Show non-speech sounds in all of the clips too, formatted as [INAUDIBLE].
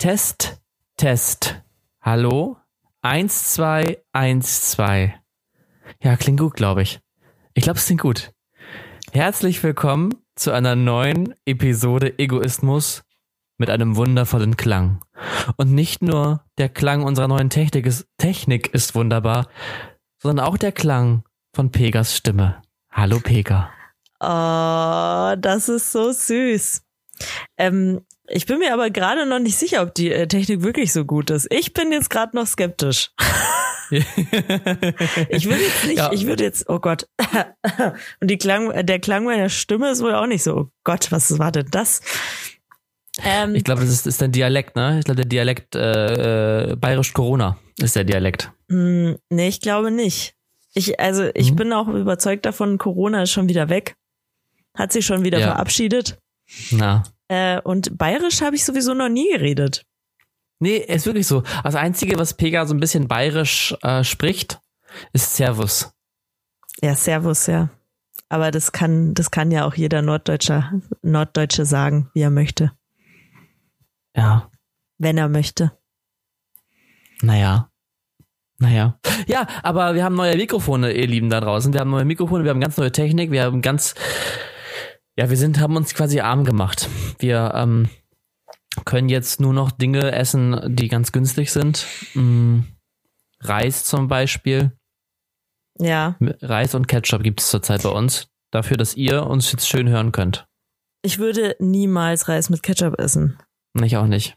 Test, Test. Hallo? Eins, zwei, eins, zwei. Ja, klingt gut, glaube ich. Ich glaube, es klingt gut. Herzlich willkommen zu einer neuen Episode Egoismus mit einem wundervollen Klang. Und nicht nur der Klang unserer neuen Technik ist, Technik ist wunderbar, sondern auch der Klang von Pegas Stimme. Hallo Pega. Oh, das ist so süß. Ähm, ich bin mir aber gerade noch nicht sicher, ob die äh, Technik wirklich so gut ist. Ich bin jetzt gerade noch skeptisch. [LAUGHS] ich würde jetzt nicht, ja. ich würde jetzt, oh Gott. Und die Klang, der Klang meiner Stimme ist wohl auch nicht so, oh Gott, was war denn das? Ähm, ich glaube, das ist, ist ein Dialekt, ne? Ich glaube, der Dialekt äh, äh, bayerisch Corona ist der Dialekt. Mm, nee, ich glaube nicht. Ich, also ich mhm. bin auch überzeugt davon, Corona ist schon wieder weg. Hat sich schon wieder ja. verabschiedet. Na. Äh, und bayerisch habe ich sowieso noch nie geredet. Nee, ist wirklich so. Das Einzige, was Pega so ein bisschen bayerisch äh, spricht, ist Servus. Ja, Servus, ja. Aber das kann, das kann ja auch jeder Norddeutscher, Norddeutsche sagen, wie er möchte. Ja. Wenn er möchte. Naja. Naja. Ja, aber wir haben neue Mikrofone, ihr Lieben da draußen. Wir haben neue Mikrofone, wir haben ganz neue Technik, wir haben ganz, ja, wir sind, haben uns quasi arm gemacht. Wir ähm, können jetzt nur noch Dinge essen, die ganz günstig sind. Mm, Reis zum Beispiel. Ja. Reis und Ketchup gibt es zurzeit bei uns. Dafür, dass ihr uns jetzt schön hören könnt. Ich würde niemals Reis mit Ketchup essen. Ich auch nicht.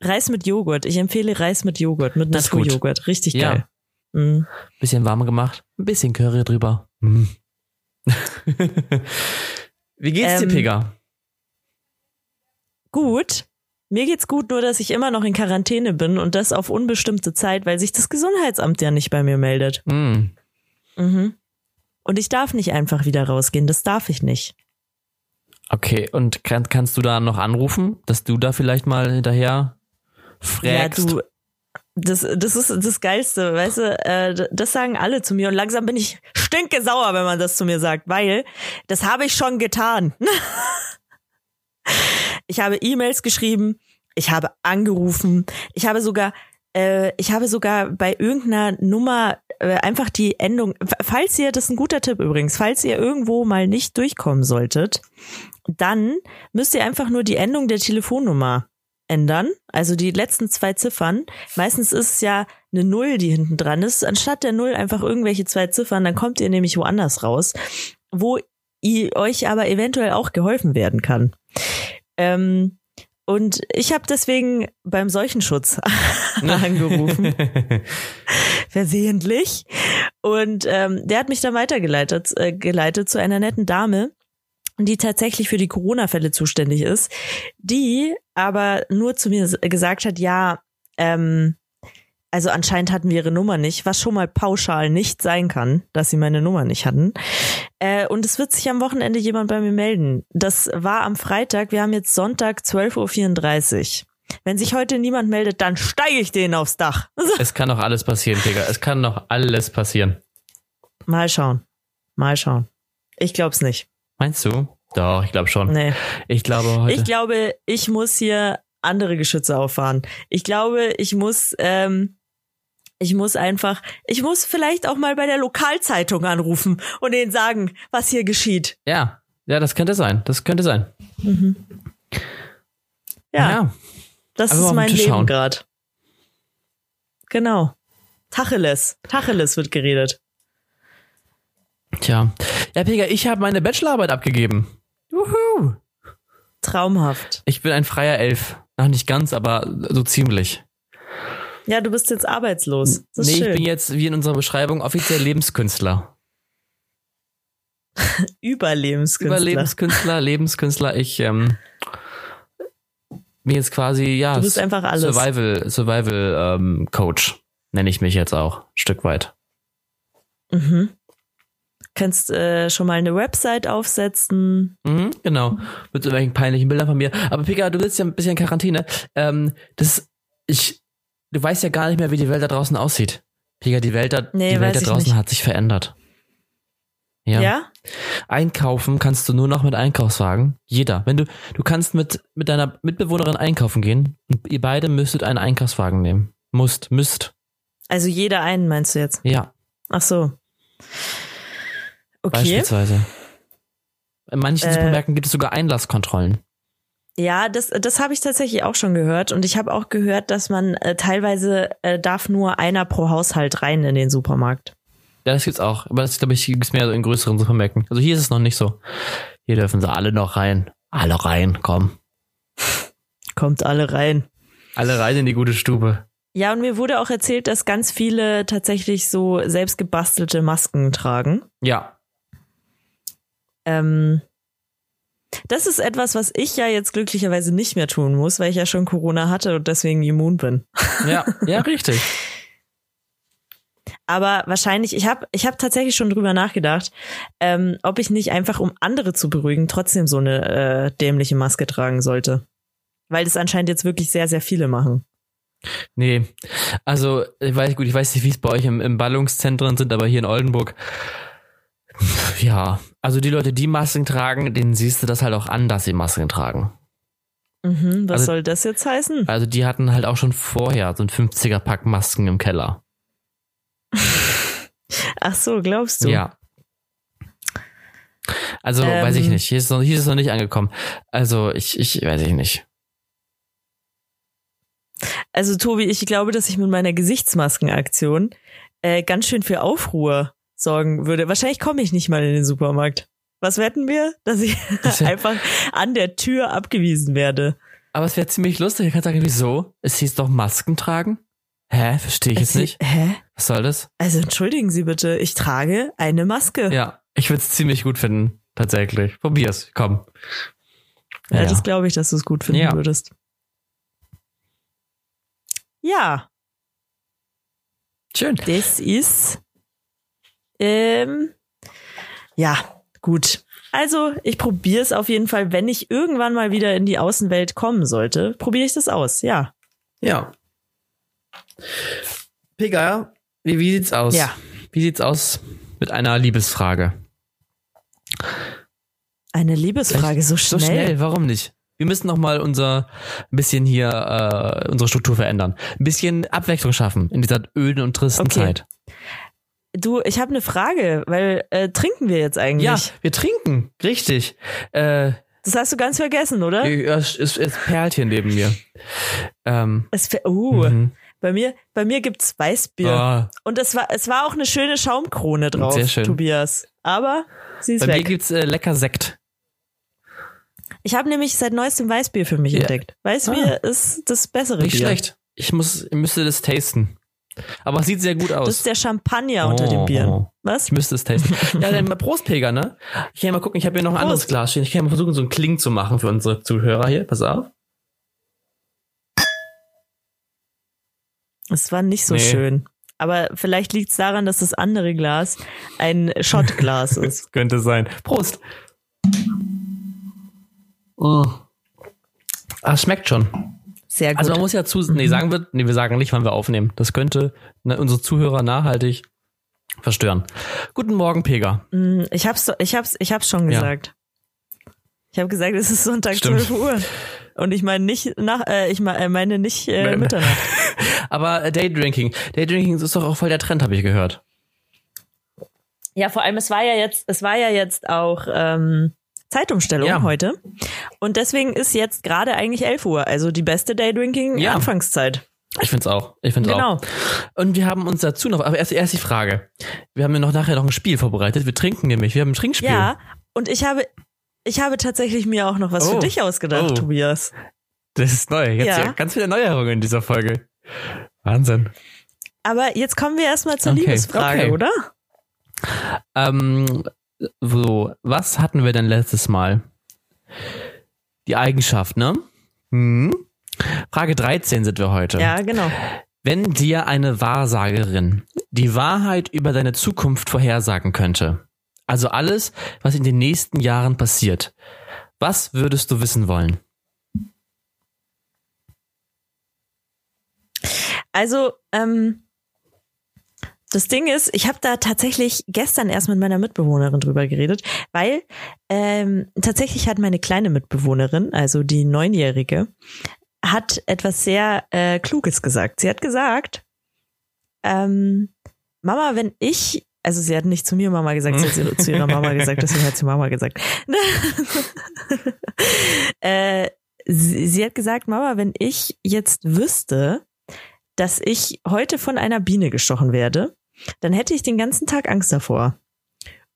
Reis mit Joghurt. Ich empfehle Reis mit Joghurt, mit Naturjoghurt. Richtig geil. Ja. Mhm. Bisschen warm gemacht, ein bisschen Curry drüber. Mhm. [LAUGHS] Wie geht's ähm, dir, Pega? Gut. Mir geht's gut, nur dass ich immer noch in Quarantäne bin und das auf unbestimmte Zeit, weil sich das Gesundheitsamt ja nicht bei mir meldet. Mm. Mhm. Und ich darf nicht einfach wieder rausgehen, das darf ich nicht. Okay, und kann, kannst du da noch anrufen, dass du da vielleicht mal hinterher fragst? Ja, du, das, das ist das Geilste, weißt du, äh, das sagen alle zu mir und langsam bin ich stinke sauer, wenn man das zu mir sagt, weil das habe ich schon getan. [LAUGHS] ich habe E-Mails geschrieben, ich habe angerufen, ich habe sogar äh, ich habe sogar bei irgendeiner Nummer äh, einfach die Endung, falls ihr, das ist ein guter Tipp übrigens, falls ihr irgendwo mal nicht durchkommen solltet, dann müsst ihr einfach nur die Endung der Telefonnummer ändern, also die letzten zwei Ziffern. Meistens ist es ja eine Null, die hinten dran ist. Anstatt der Null einfach irgendwelche zwei Ziffern, dann kommt ihr nämlich woanders raus, wo ihr euch aber eventuell auch geholfen werden kann. Ähm, und ich habe deswegen beim Seuchenschutz [LAUGHS] angerufen. [LAUGHS] Versehentlich. Und ähm, der hat mich dann weitergeleitet äh, geleitet zu einer netten Dame, die tatsächlich für die Corona-Fälle zuständig ist, die aber nur zu mir gesagt hat, ja, ähm, also anscheinend hatten wir ihre Nummer nicht, was schon mal pauschal nicht sein kann, dass sie meine Nummer nicht hatten. Äh, und es wird sich am Wochenende jemand bei mir melden. Das war am Freitag, wir haben jetzt Sonntag 12.34 Uhr. Wenn sich heute niemand meldet, dann steige ich denen aufs Dach. [LAUGHS] Es kann doch alles passieren, Digga. Es kann doch alles passieren. Mal schauen. Mal schauen. Ich glaub's nicht. Meinst du? Doch, ich glaube schon. Nee. Ich glaube heute. Ich glaube, ich muss hier andere Geschütze auffahren. Ich glaube, ich muss, ähm, ich muss einfach, ich muss vielleicht auch mal bei der Lokalzeitung anrufen und denen sagen, was hier geschieht. Ja, ja, das könnte sein. Das könnte sein. Mhm. Ja, ja. das ist mein Leben gerade. Genau. Tacheles. Tacheles wird geredet. Tja. Ja, Pega, ich habe meine Bachelorarbeit abgegeben. Juhu. Traumhaft. Ich bin ein freier Elf. Ach, nicht ganz, aber so ziemlich. Ja, du bist jetzt arbeitslos. Das nee, schön. ich bin jetzt, wie in unserer Beschreibung, offiziell Lebenskünstler. [LAUGHS] Überlebenskünstler. Überlebenskünstler, Lebenskünstler. Ich ähm, bin jetzt quasi, ja, du bist einfach alles. Survival, Survival ähm, Coach, nenne ich mich jetzt auch, ein Stück weit. Mhm kannst äh, schon mal eine Website aufsetzen. Mhm, genau. Mit so welchen peinlichen Bildern von mir. Aber Pika, du sitzt ja ein bisschen in Quarantäne. Ähm, das, ich, du weißt ja gar nicht mehr, wie die Welt da draußen aussieht. Pika, die Welt da, nee, die Welt da draußen hat sich verändert. Ja. Ja? Einkaufen kannst du nur noch mit Einkaufswagen. Jeder. Wenn du, du kannst mit, mit deiner Mitbewohnerin einkaufen gehen und ihr beide müsstet einen Einkaufswagen nehmen. Musst, müsst. Also jeder einen meinst du jetzt? Ja, Ach so. Okay. beispielsweise. In manchen Äh. Supermärkten gibt es sogar Einlasskontrollen. Ja, das, das habe ich tatsächlich auch schon gehört. Und ich habe auch gehört, dass man äh, teilweise äh, darf nur einer pro Haushalt rein in den Supermarkt. Ja, das gibt's auch. Aber das, glaube ich, gibt's mehr so in größeren Supermärkten. Also hier ist es noch nicht so. Hier dürfen sie alle noch rein. Alle rein, komm. Kommt alle rein. Alle rein in die gute Stube. Ja, und mir wurde auch erzählt, dass ganz viele tatsächlich so selbst gebastelte Masken tragen. Ja. Ähm, das ist etwas, was ich ja jetzt glücklicherweise nicht mehr tun muss, weil ich ja schon Corona hatte und deswegen immun bin. [LAUGHS] Ja, ja, richtig. Aber wahrscheinlich, ich habe ich hab tatsächlich schon drüber nachgedacht, ähm, ob ich nicht einfach, um andere zu beruhigen, trotzdem so eine äh, dämliche Maske tragen sollte. Weil das anscheinend jetzt wirklich sehr, sehr viele machen. Nee. Also, ich weiß gut, ich weiß nicht, wie es bei euch im, im Ballungszentren sind, aber hier in Oldenburg, ja, also die Leute, die Masken tragen, denen siehst du das halt auch an, dass sie Masken tragen. Mhm, was Also- soll das jetzt heißen? Also die hatten halt auch schon vorher so ein 50er Pack Masken im Keller. [LAUGHS] Ach so, glaubst du? Ja. Also, weiß ich Ähm. nicht. Hier ist, noch, hier ist es noch nicht angekommen. Also, ich, ich weiß ich nicht. Also Tobi, ich glaube, dass ich mit meiner Gesichtsmaskenaktion äh, ganz schön für Aufruhr sorgen würde. Wahrscheinlich komme ich nicht mal in den Supermarkt. Was wetten wir? Dass ich [LAUGHS] [LAUGHS] einfach an der Tür abgewiesen werde. Aber es wäre ziemlich lustig. Ich kann sagen, wieso? Es hieß doch Masken tragen? Hä? Verstehe ich jetzt Sie- nicht. Hä? Was soll das? Also entschuldigen Sie bitte, ich trage eine Maske. Ja, ich würde es ziemlich gut finden. Tatsächlich. Probier's. Komm. Ja, das glaube ich, dass du es gut finden Ja. würdest. Ja, Schön. das ist ähm, ja gut. Also ich probiere es auf jeden Fall, wenn ich irgendwann mal wieder in die Außenwelt kommen sollte, probiere ich das aus. Ja, Ja. Pega, wie, wie sieht's aus? Ja. Wie sieht's aus mit einer Liebesfrage? eine Liebesfrage so schnell. So schnell, warum nicht? Wir müssen noch mal unser ein bisschen hier äh, unsere Struktur verändern, ein bisschen Abwechslung schaffen in dieser öden und tristen Okay. Zeit. Du, ich habe eine Frage, weil äh, trinken wir jetzt eigentlich? Ja, wir trinken, richtig. Äh, Das hast du ganz vergessen, oder? es, es, es perlt hier neben mir. Ähm, Es, uh, mhm. bei mir, bei mir gibt's Weißbier. Ah, Und es war, es war auch eine schöne Schaumkrone drauf, Sehr schön. Tobias. Aber sie ist bei mir weg. gibt's äh, lecker Sekt. Ich habe nämlich seit neuestem Weißbier für mich Ja. entdeckt. Weißbier ist das bessere Nicht Bier. schlecht. Ich muss, ich müsste das tasten. Aber es sieht sehr gut aus. Das ist der Champagner unter den Oh. Bieren. Was? Ich müsste es tasten. [LAUGHS] ja, dann mal Prost, Pega, ne? Ich kann ja mal gucken, ich habe hier noch ein Prost. anderes Glas stehen. Ich kann ja mal versuchen, so einen Kling zu machen für unsere Zuhörer hier. Pass auf. Es war nicht so Nee. schön. Aber vielleicht liegt es daran, dass das andere Glas ein Shotglas [LAUGHS] ist. Das könnte sein. Prost. Oh. Ah, es schmeckt schon. Sehr gut. Also man muss ja zu, nee, sagen wir, nee, wir sagen nicht, wann wir aufnehmen. Das könnte ne, unsere Zuhörer nachhaltig verstören. Guten Morgen, Pega. Mm, ich hab's, ich hab's, ich hab's schon Ja. gesagt. Ich habe gesagt, es ist Sonntag Stimmt. 12 Uhr. Und ich meine nicht nach, äh, ich äh, meine nicht äh. Mitternacht. [LAUGHS] Aber äh, Daydrinking. Daydrinking ist doch auch voll der Trend, habe ich gehört. Ja, vor allem, es war ja jetzt, es war ja jetzt auch ähm, Zeitumstellung Ja. heute. Und deswegen ist jetzt gerade eigentlich 11 Uhr, also die beste Ja. Daydrinking-Anfangszeit. Ich find's auch. Ich find's Genau. auch. Und wir haben uns dazu noch, aber erst, erst die Frage. Wir haben ja noch nachher noch ein Spiel vorbereitet. Wir trinken nämlich. Wir haben ein Trinkspiel. Ja, und ich habe, ich habe tatsächlich mir auch noch was Oh. für dich ausgedacht, Oh. Tobias. Das ist neu. Jetzt Ja. ja. ganz viele Neuerungen in dieser Folge. Wahnsinn. Aber jetzt kommen wir erstmal zur Okay, Liebesfrage, okay. oder? Ähm, so, was hatten wir denn letztes Mal? Die Eigenschaft, ne? Hm. Frage 13 sind wir heute. Ja, genau. Wenn dir eine Wahrsagerin die Wahrheit über deine Zukunft vorhersagen könnte, also alles, was in den nächsten Jahren passiert, was würdest du wissen wollen? Also, ähm, das Ding ist, ich habe da tatsächlich gestern erst mit meiner Mitbewohnerin drüber geredet, weil ähm, tatsächlich hat meine kleine Mitbewohnerin, also die Neunjährige, hat etwas sehr äh, Kluges gesagt. Sie hat gesagt, ähm, Mama, wenn ich, also sie hat nicht zu mir Mama gesagt, sie hat [LAUGHS] zu ihrer Mama gesagt, deswegen hat sie Mama gesagt. [LAUGHS] äh, sie, sie hat gesagt, Mama, wenn ich jetzt wüsste, dass ich heute von einer Biene gestochen werde, dann hätte ich den ganzen Tag Angst davor.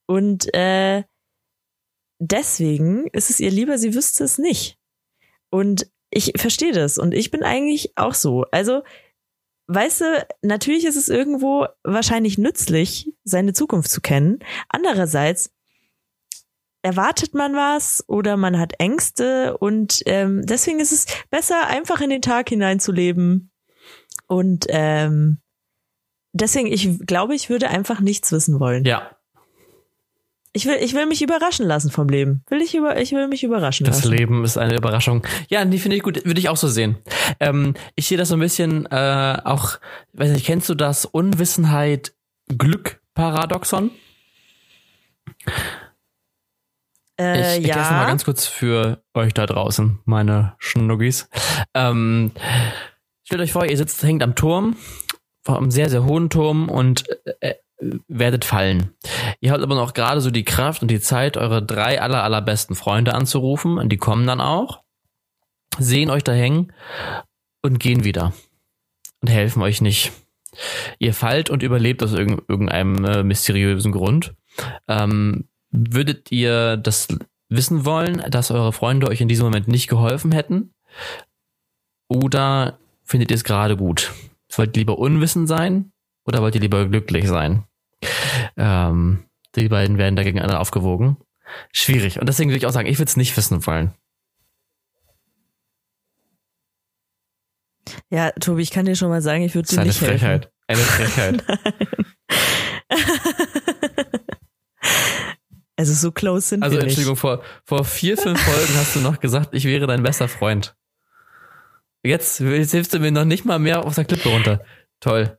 Und äh, deswegen ist es ihr lieber, sie wüsste es nicht. Und ich verstehe das und ich bin eigentlich auch so. Also, weißt du, natürlich ist es irgendwo wahrscheinlich nützlich, seine Zukunft zu kennen. Andererseits erwartet man was oder man hat Ängste und ähm, deswegen ist es besser, einfach in den Tag hineinzuleben. Und ähm, deswegen, ich glaube, ich würde einfach nichts wissen wollen. Ja. Ich will, ich will mich überraschen lassen vom Leben. Will ich über, ich will mich überraschen Das lassen. Leben ist eine Überraschung. Ja, die finde ich gut, würde ich auch so sehen. Ähm, ich sehe das so ein bisschen äh, auch, weiß nicht, kennst du das Unwissenheit Glück Paradoxon? Äh, ich erkläre es mal ja. ganz kurz für euch da draußen, meine Schnuggis. Ähm, stellt euch vor, ihr sitzt, hängt am Turm, einem sehr, sehr hohen Turm und äh, werdet fallen. Ihr habt aber noch gerade so die Kraft und die Zeit, eure drei aller, allerbesten Freunde anzurufen und die kommen dann auch, sehen euch da hängen und gehen wieder und helfen euch nicht. Ihr fallt und überlebt aus irgend- irgendeinem äh, mysteriösen Grund. Ähm, würdet ihr das wissen wollen, dass eure Freunde euch in diesem Moment nicht geholfen hätten? Oder findet ihr es gerade gut? Wollt ihr lieber unwissend sein oder wollt ihr lieber glücklich sein? Ähm, die beiden werden da gegeneinander aufgewogen. Schwierig. Und deswegen würde ich auch sagen, ich würde es nicht wissen wollen. Ja, Tobi, ich kann dir schon mal sagen, ich würde dir eine nicht helfen. Frechheit. Eine Frechheit. [LAUGHS] [LAUGHS] Also so close sind Also wir nicht. Entschuldigung, vor, vor vier, fünf Folgen hast du noch gesagt, ich wäre dein bester Freund. Jetzt, jetzt hilfst du mir noch nicht mal mehr aus der Klippe runter. Toll.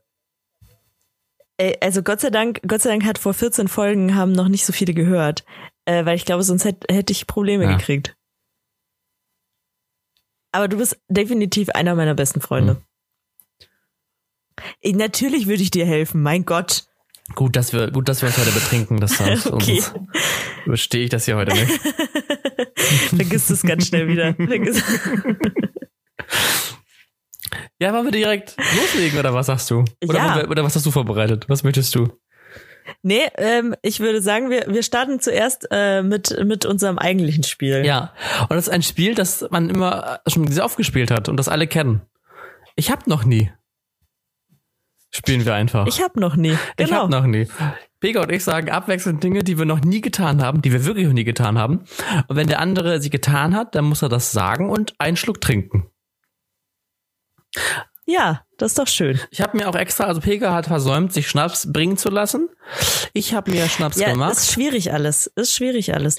Ey, also Gott sei Dank, Gott sei Dank hat vor 14 Folgen haben noch nicht so viele gehört, äh, weil ich glaube, sonst hätte hätte ich Probleme Ja. gekriegt. Aber du bist definitiv einer meiner besten Freunde. Hm. Ey, natürlich würde ich dir helfen, mein Gott. Gut, dass wir, gut, dass wir uns heute betrinken. Das [LAUGHS] sonst, Okay. sonst überstehe ich das hier heute nicht. [LAUGHS] Vergiss es ganz schnell wieder. [LAUGHS] Vergiss Ja, wollen wir direkt loslegen oder was sagst du? Oder, Ja. wir- oder was hast du vorbereitet? Was möchtest du? nee, ähm, ich würde sagen, wir, wir starten zuerst äh, mit, mit unserem eigentlichen Spiel. Ja, und das ist ein Spiel, das man immer schon sehr oft gespielt hat und das alle kennen. Ich hab noch nie. Spielen wir einfach. Ich habe noch nie. Ich Genau. hab noch nie. Pega und ich sagen abwechselnd Dinge, die wir noch nie getan haben, die wir wirklich noch nie getan haben. Und wenn der andere sie getan hat, dann muss er das sagen und einen Schluck trinken. Ja, das ist doch schön. Ich habe mir auch extra, also Pega hat versäumt, sich Schnaps bringen zu lassen. Ich habe mir Schnaps Ja, gemacht. ist schwierig alles. Ist schwierig alles.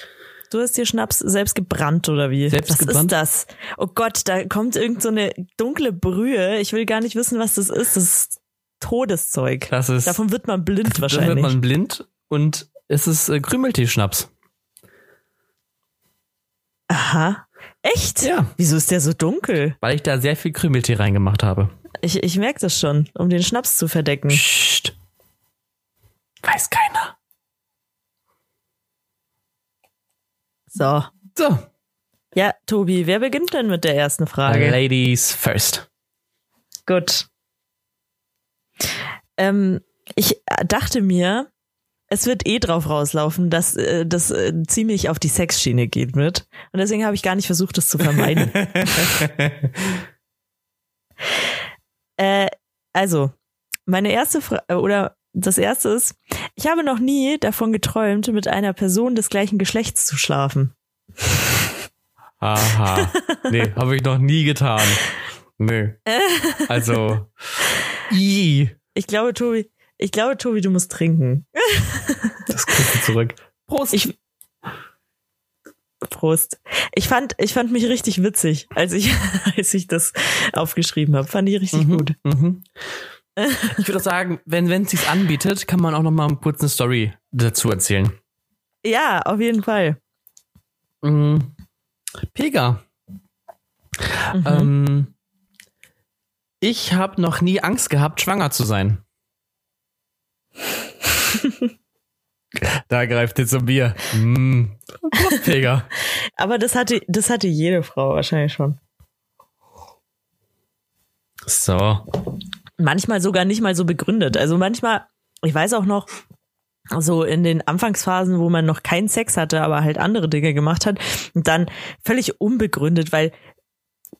Du hast dir Schnaps selbst gebrannt oder wie? Selbst was gebrannt? ist das? Oh Gott, da kommt irgend so eine dunkle Brühe. Ich will gar nicht wissen, was das ist. Das ist Todeszeug. Das ist, Davon wird man blind wahrscheinlich. wird man blind und es ist äh, Krümeltee-Schnaps. Aha. Echt? Ja. Wieso ist der so dunkel? Weil ich da sehr viel Krümeltee reingemacht habe. Ich, ich merke das schon, um den Schnaps zu verdecken. Psst. Weiß keiner. So. So. Ja, Tobi, wer beginnt denn mit der ersten Frage? Ladies first. Gut. Ähm, ich dachte mir, es wird eh drauf rauslaufen, dass äh, das äh, ziemlich auf die Sexschiene geht mit. Und deswegen habe ich gar nicht versucht, das zu vermeiden. [LAUGHS] äh, also, meine erste Frage, oder das erste ist, ich habe noch nie davon geträumt, mit einer Person des gleichen Geschlechts zu schlafen. Aha. Nee, [LAUGHS] habe ich noch nie getan. Nee. [LAUGHS] Also. I. Ich glaube, Tobi, ich glaube, Tobi, du musst trinken. [LAUGHS] Das kriegst du zurück. Prost. Ich Prost. Ich fand, ich fand mich richtig witzig, als ich, [LAUGHS] als ich das aufgeschrieben habe. Fand ich richtig Mhm, gut. Mhm. [LAUGHS] Ich würde auch sagen, wenn wenn es sich anbietet, kann man auch noch mal kurz eine Story dazu erzählen. Ja, auf jeden Fall. Mhm. Pega. Mhm. Ähm, ich habe noch nie Angst gehabt, schwanger zu sein. [LAUGHS] da greift jetzt ein Bier. Mm. Pega. [LAUGHS] Aber das hatte, das hatte jede Frau wahrscheinlich schon. So. Manchmal sogar nicht mal so begründet. Also manchmal, ich weiß auch noch, so in den Anfangsphasen, wo man noch keinen Sex hatte, aber halt andere Dinge gemacht hat und dann völlig unbegründet, weil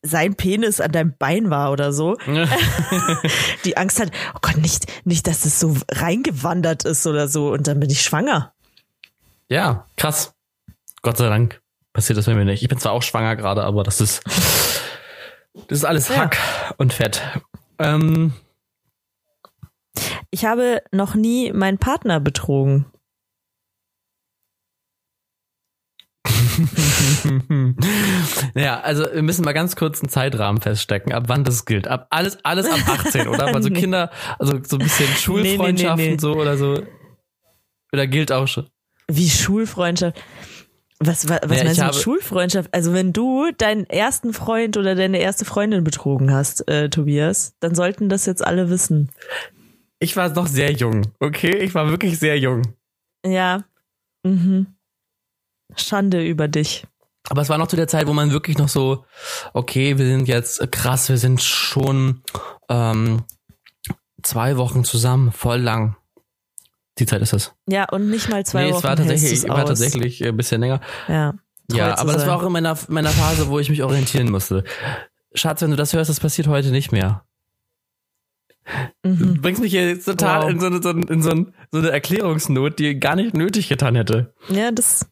sein Penis an deinem Bein war oder so, [LAUGHS] die Angst hat, oh Gott, nicht, nicht, dass es so reingewandert ist oder so und dann bin ich schwanger. Ja, krass. Gott sei Dank passiert das bei mir nicht. Ich bin zwar auch schwanger gerade, aber das ist das ist alles Ja. Hack und Fett. Ähm, Ich habe noch nie meinen Partner betrogen. [LAUGHS] naja, also wir müssen mal ganz kurz einen Zeitrahmen feststecken, ab wann das gilt. Ab alles, alles ab 18, oder? Weil so [LAUGHS] Nee. Kinder, also so ein bisschen Schulfreundschaften nee, nee. so oder so. Oder gilt auch schon. Wie Schulfreundschaft. Was, was, was Ja, meinst du mit Schulfreundschaft? Also wenn du deinen ersten Freund oder deine erste Freundin betrogen hast, äh, Tobias, dann sollten das jetzt alle wissen. Ich war noch sehr jung, okay? Ich war wirklich sehr jung. Ja. Mhm. Schande über dich. Aber es war noch zu der Zeit, wo man wirklich noch so, okay, wir sind jetzt krass, wir sind schon ähm, zwei Wochen zusammen, voll lang. Die Zeit ist es. Ja, und nicht mal zwei nee, Wochen es war tatsächlich, du's war tatsächlich ein bisschen länger. Ja. Ja, aber das war auch in meiner, meiner Phase, wo ich mich orientieren musste. Schatz, wenn du das hörst, das passiert heute nicht mehr. Du Mhm. bringst mich hier jetzt total Wow. in, so eine, so, in so, ein, so eine Erklärungsnot, die gar nicht nötig getan hätte. Ja, das,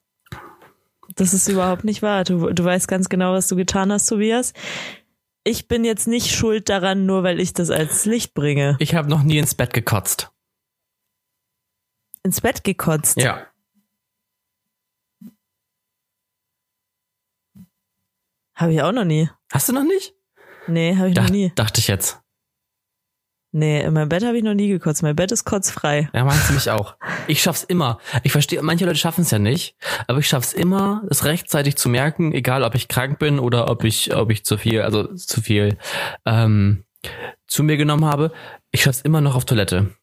das ist überhaupt nicht wahr. Du, du weißt ganz genau, was du getan hast, Tobias. Ich bin jetzt nicht schuld daran, nur weil ich das als Licht bringe. Ich habe noch nie ins Bett gekotzt. Ins Bett gekotzt. Ja. Habe ich auch noch nie. Hast du noch nicht? Nee, habe ich noch Dach, nie. dachte ich jetzt. Nee, in meinem Bett habe ich noch nie gekotzt. Mein Bett ist kotzfrei. Ja, meinst du mich auch. Ich schaff's immer. Ich verstehe, manche Leute schaffen es ja nicht, aber ich schaff's immer, es rechtzeitig zu merken, egal ob ich krank bin oder ob ich, ob ich zu viel, also zu viel ähm, zu mir genommen habe. Ich schaff's immer noch auf Toilette.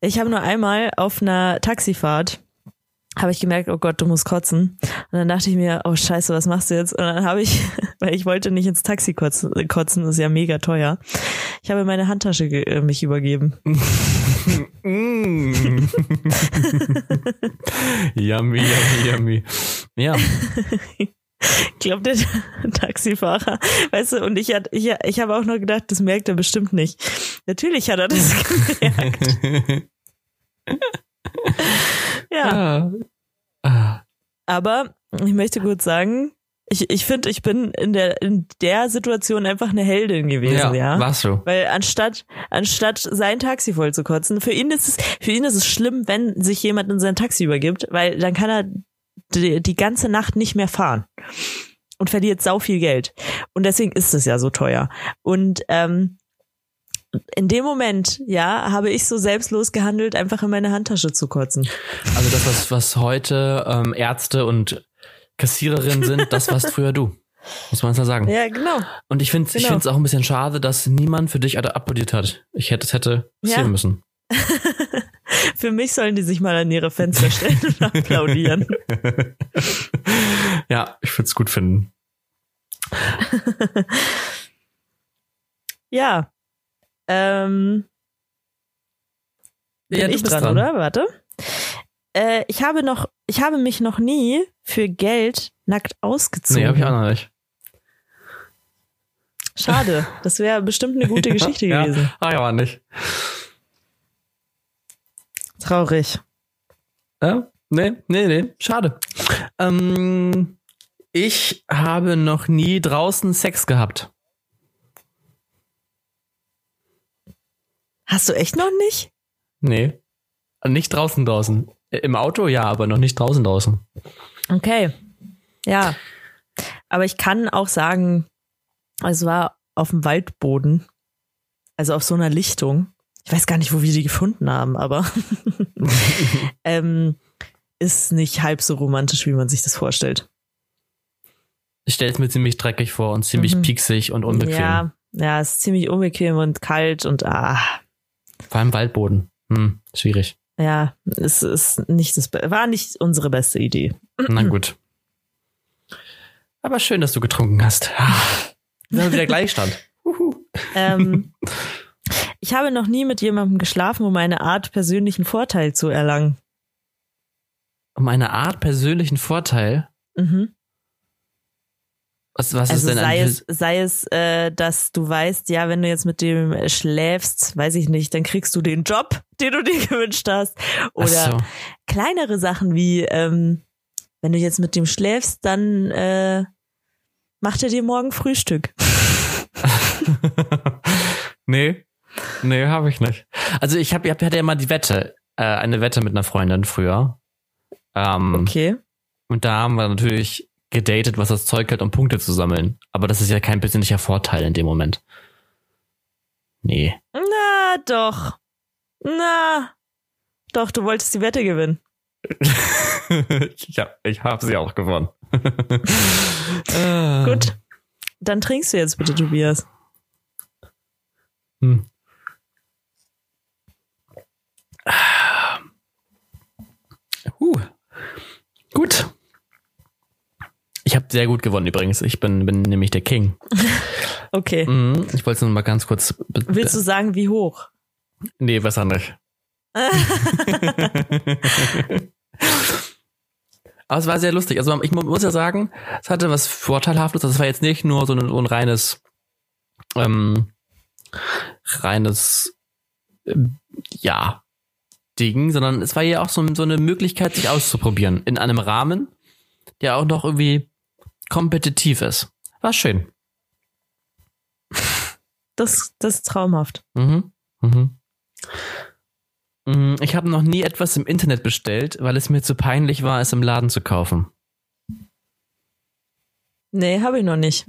Ich habe nur einmal auf einer Taxifahrt habe ich gemerkt, oh Gott, du musst kotzen. Und dann dachte ich mir, oh Scheiße, was machst du jetzt? Und dann habe ich, [LAUGHS] weil ich wollte nicht ins Taxi kotzen, kotzen ist ja mega teuer. Ich habe meine Handtasche äh, mich übergeben. [LAUGHS] Mm. [LAUGHS] yummy, yummy, yummy. Ja, Ich glaube, der Taxifahrer, weißt du, und ich, hat- ich, ich habe auch noch gedacht, das merkt er bestimmt nicht. Natürlich hat er das gemerkt. Ja, ja. Ah. aber ich möchte kurz sagen, ich, ich finde, ich bin in der, in der Situation einfach eine Heldin gewesen, Ja, ja. warst du. Weil anstatt, anstatt sein Taxi voll zu kotzen, für ihn ist es, für ihn ist es schlimm, wenn sich jemand in sein Taxi übergibt, weil dann kann er die, die ganze Nacht nicht mehr fahren und verliert sau viel Geld. Und deswegen ist es ja so teuer. Und ähm, in dem Moment, ja, habe ich so selbstlos gehandelt, einfach in meine Handtasche zu kotzen. Also das, was, was heute ähm, Ärzte und Kassiererinnen sind, das warst [LAUGHS] früher du. Muss man so sagen. Ja, genau. Und ich finde es Genau. auch ein bisschen schade, dass niemand für dich applaudiert hat. Ich hätte es hätte passieren Ja. müssen. [LAUGHS] Für mich sollen die sich mal an ihre Fenster stellen und [LAUGHS] applaudieren. ja, ich würde es gut finden. Ja. Ähm, bin Ja, ich dran, dran. oder? Warte. Äh, ich habe noch, ich habe mich noch nie für Geld nackt ausgezogen. Nee, habe ich auch noch nicht. Schade. Das wäre bestimmt eine gute [LAUGHS] Geschichte ja, gewesen. Ach ja, war nicht. Traurig. Ja? Nee, nee, nee. Schade. Ähm, ich habe noch nie draußen Sex gehabt. Hast du echt noch nicht? Nee. Nicht draußen draußen. Äh, Im Auto ja, aber noch nicht draußen draußen. Okay. Ja. Aber ich kann auch sagen, es war auf dem Waldboden also auf so einer Lichtung. Ich weiß gar nicht, wo wir die gefunden haben, aber [LAUGHS] ähm, ist nicht halb so romantisch, wie man sich das vorstellt. Ich stelle es mir ziemlich dreckig vor und ziemlich mhm. pieksig und unbequem. Ja, ja, es ist ziemlich unbequem und kalt und ah. Vor allem Waldboden. Hm, schwierig. Ja, es ist nicht das, war nicht unsere beste Idee. Na gut. Aber schön, dass du getrunken hast. Dann haben wieder Gleichstand. [LAUGHS] ähm, ich habe noch nie mit jemandem geschlafen, um eine Art persönlichen Vorteil zu erlangen. Um eine Art persönlichen Vorteil? Mhm. Was, was also ist denn sei es, sei es, äh, dass du weißt, ja, wenn du jetzt mit dem schläfst, weiß ich nicht, dann kriegst du den Job, den du [LAUGHS] dir gewünscht hast. Oder so. kleinere Sachen wie, ähm, wenn du jetzt mit dem schläfst, dann äh, macht er dir morgen Frühstück. [LAUGHS] nee, nee, habe ich nicht. Also ich, hab, ich hatte ja mal die Wette, äh, eine Wette mit einer Freundin früher. Ähm, okay. Und da haben wir natürlich gedatet, was das Zeug hat, um Punkte zu sammeln. Aber das ist ja kein persönlicher Vorteil in dem Moment. Nee. Na, doch. Na. Doch, du wolltest die Wette gewinnen. [LAUGHS] ja, ich habe sie auch gewonnen. [LAUGHS] Gut. Dann trinkst du jetzt bitte, Tobias. Hm. Uh. Gut. Ich habe sehr gut gewonnen übrigens. Ich bin, bin nämlich der King. [LAUGHS] okay. Mhm, ich wollte es nur mal ganz kurz. Willst du sagen, wie hoch? Nee, besser [LAUGHS] nicht. Aber es war sehr lustig. Also ich muss ja sagen, es hatte was Vorteilhaftes. Das war jetzt nicht nur so ein, so ein reines, ähm, reines, äh, ja, Ding, sondern es war ja auch so, so eine Möglichkeit, sich auszuprobieren. In einem Rahmen, der auch noch irgendwie kompetitiv ist. War schön. Das, das ist traumhaft. Mhm. Mhm. mhm. Ich habe noch nie etwas im Internet bestellt, weil es mir zu peinlich war, es im Laden zu kaufen. Nee, habe ich noch nicht.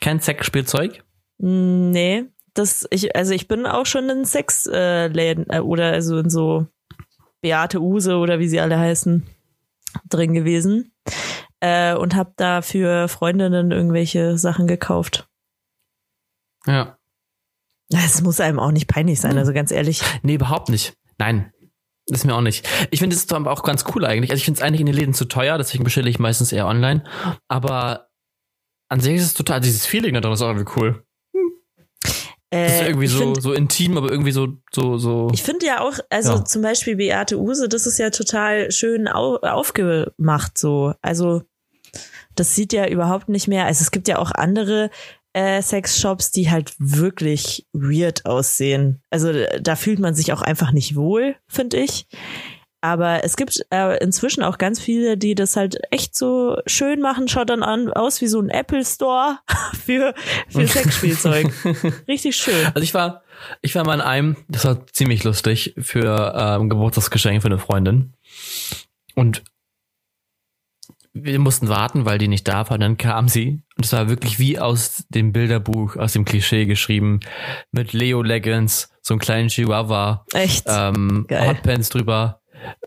Kein Sexspielzeug? Nee, das ich also ich bin auch schon in Sexläden äh, oder also in so Beate Use oder wie sie alle heißen drin gewesen äh, und habe da für Freundinnen irgendwelche Sachen gekauft. Ja. Es muss einem auch nicht peinlich sein, also ganz ehrlich. Nee, überhaupt nicht. Nein. ist mir auch nicht. Ich finde es aber auch ganz cool eigentlich. Also ich finde es eigentlich in den Läden zu teuer, deswegen bestelle ich meistens eher online. Aber an sich ist es total, dieses Feeling da drin ist auch irgendwie cool. Das ist äh, irgendwie so, find, so intim, aber irgendwie so, so, so. Ich finde ja auch, also ja. zum Beispiel Beate Use, das ist ja total schön au aufgemacht, so. Also, das sieht ja überhaupt nicht mehr, also es gibt ja auch andere äh, Sexshops, die halt wirklich weird aussehen. Also, da fühlt man sich auch einfach nicht wohl, finde ich. Aber es gibt äh, inzwischen auch ganz viele, die das halt echt so schön machen. Schaut dann an, aus wie so ein Apple Store [LAUGHS] für, für Sexspielzeug. [LAUGHS] Richtig schön. Also ich war, ich war mal in einem, das war ziemlich lustig, für ähm, Geburtstagsgeschenk für eine Freundin. Und wir mussten warten, weil die nicht da war. Und dann kam sie. Und es war wirklich wie aus dem Bilderbuch, aus dem Klischee geschrieben. Mit Leo Leggings, so einen kleinen Chihuahua. Echt? Ähm, Hotpants drüber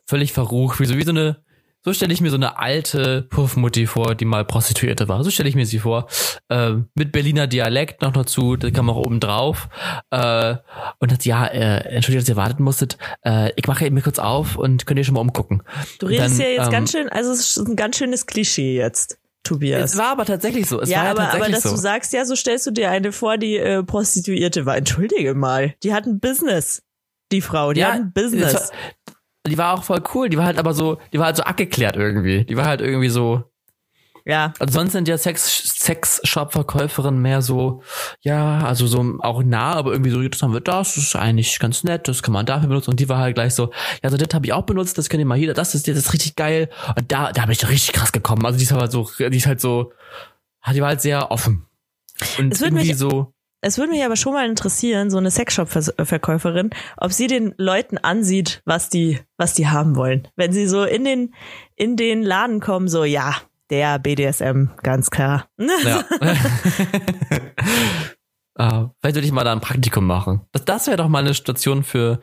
völlig verrucht, wie so, wie so eine, so stelle ich mir so eine alte Puffmutti vor, die mal Prostituierte war. So stelle ich mir sie vor. Äh, mit Berliner Dialekt noch dazu, da kam auch oben drauf. Äh, und hat, ja, äh, entschuldigt, dass ihr warten musstet. Äh, ich mache eben kurz auf und könnt ihr schon mal umgucken. Du redest dann, ja jetzt ähm, ganz schön, also es ist ein ganz schönes Klischee jetzt. Tobias. Es war aber tatsächlich so. Es ja, war aber, tatsächlich aber dass so. du sagst, ja, so stellst du dir eine vor, die äh, Prostituierte war. Entschuldige mal, die hat ein Business. Die Frau, die ja, hat ein Business die war auch voll cool. Die war halt aber so, die war halt so abgeklärt irgendwie. Die war halt irgendwie so. Ja. Also sonst sind ja Sex, Sex-Shop-Verkäuferinnen mehr so, ja, also so auch nah, aber irgendwie so, das haben wir das, das ist eigentlich ganz nett, das kann man dafür benutzen. Und die war halt gleich so, ja, so das habe ich auch benutzt, das könnt ihr mal hier, das ist, das ist richtig geil. Und da, da habe ich richtig krass gekommen. Also die ist halt so, die ist halt so, die war halt sehr offen. Und irgendwie mich, so. Es würde mich aber schon mal interessieren, so eine Sexshop-Verkäuferin, ob sie den Leuten ansieht, was die, was die haben wollen. Wenn sie so in den, in den Laden kommen, so, ja, der BDSM, ganz klar. Ja. Uh, [LAUGHS] [LAUGHS] vielleicht würde ich mal da ein Praktikum machen. Das, das wäre doch mal eine Station für,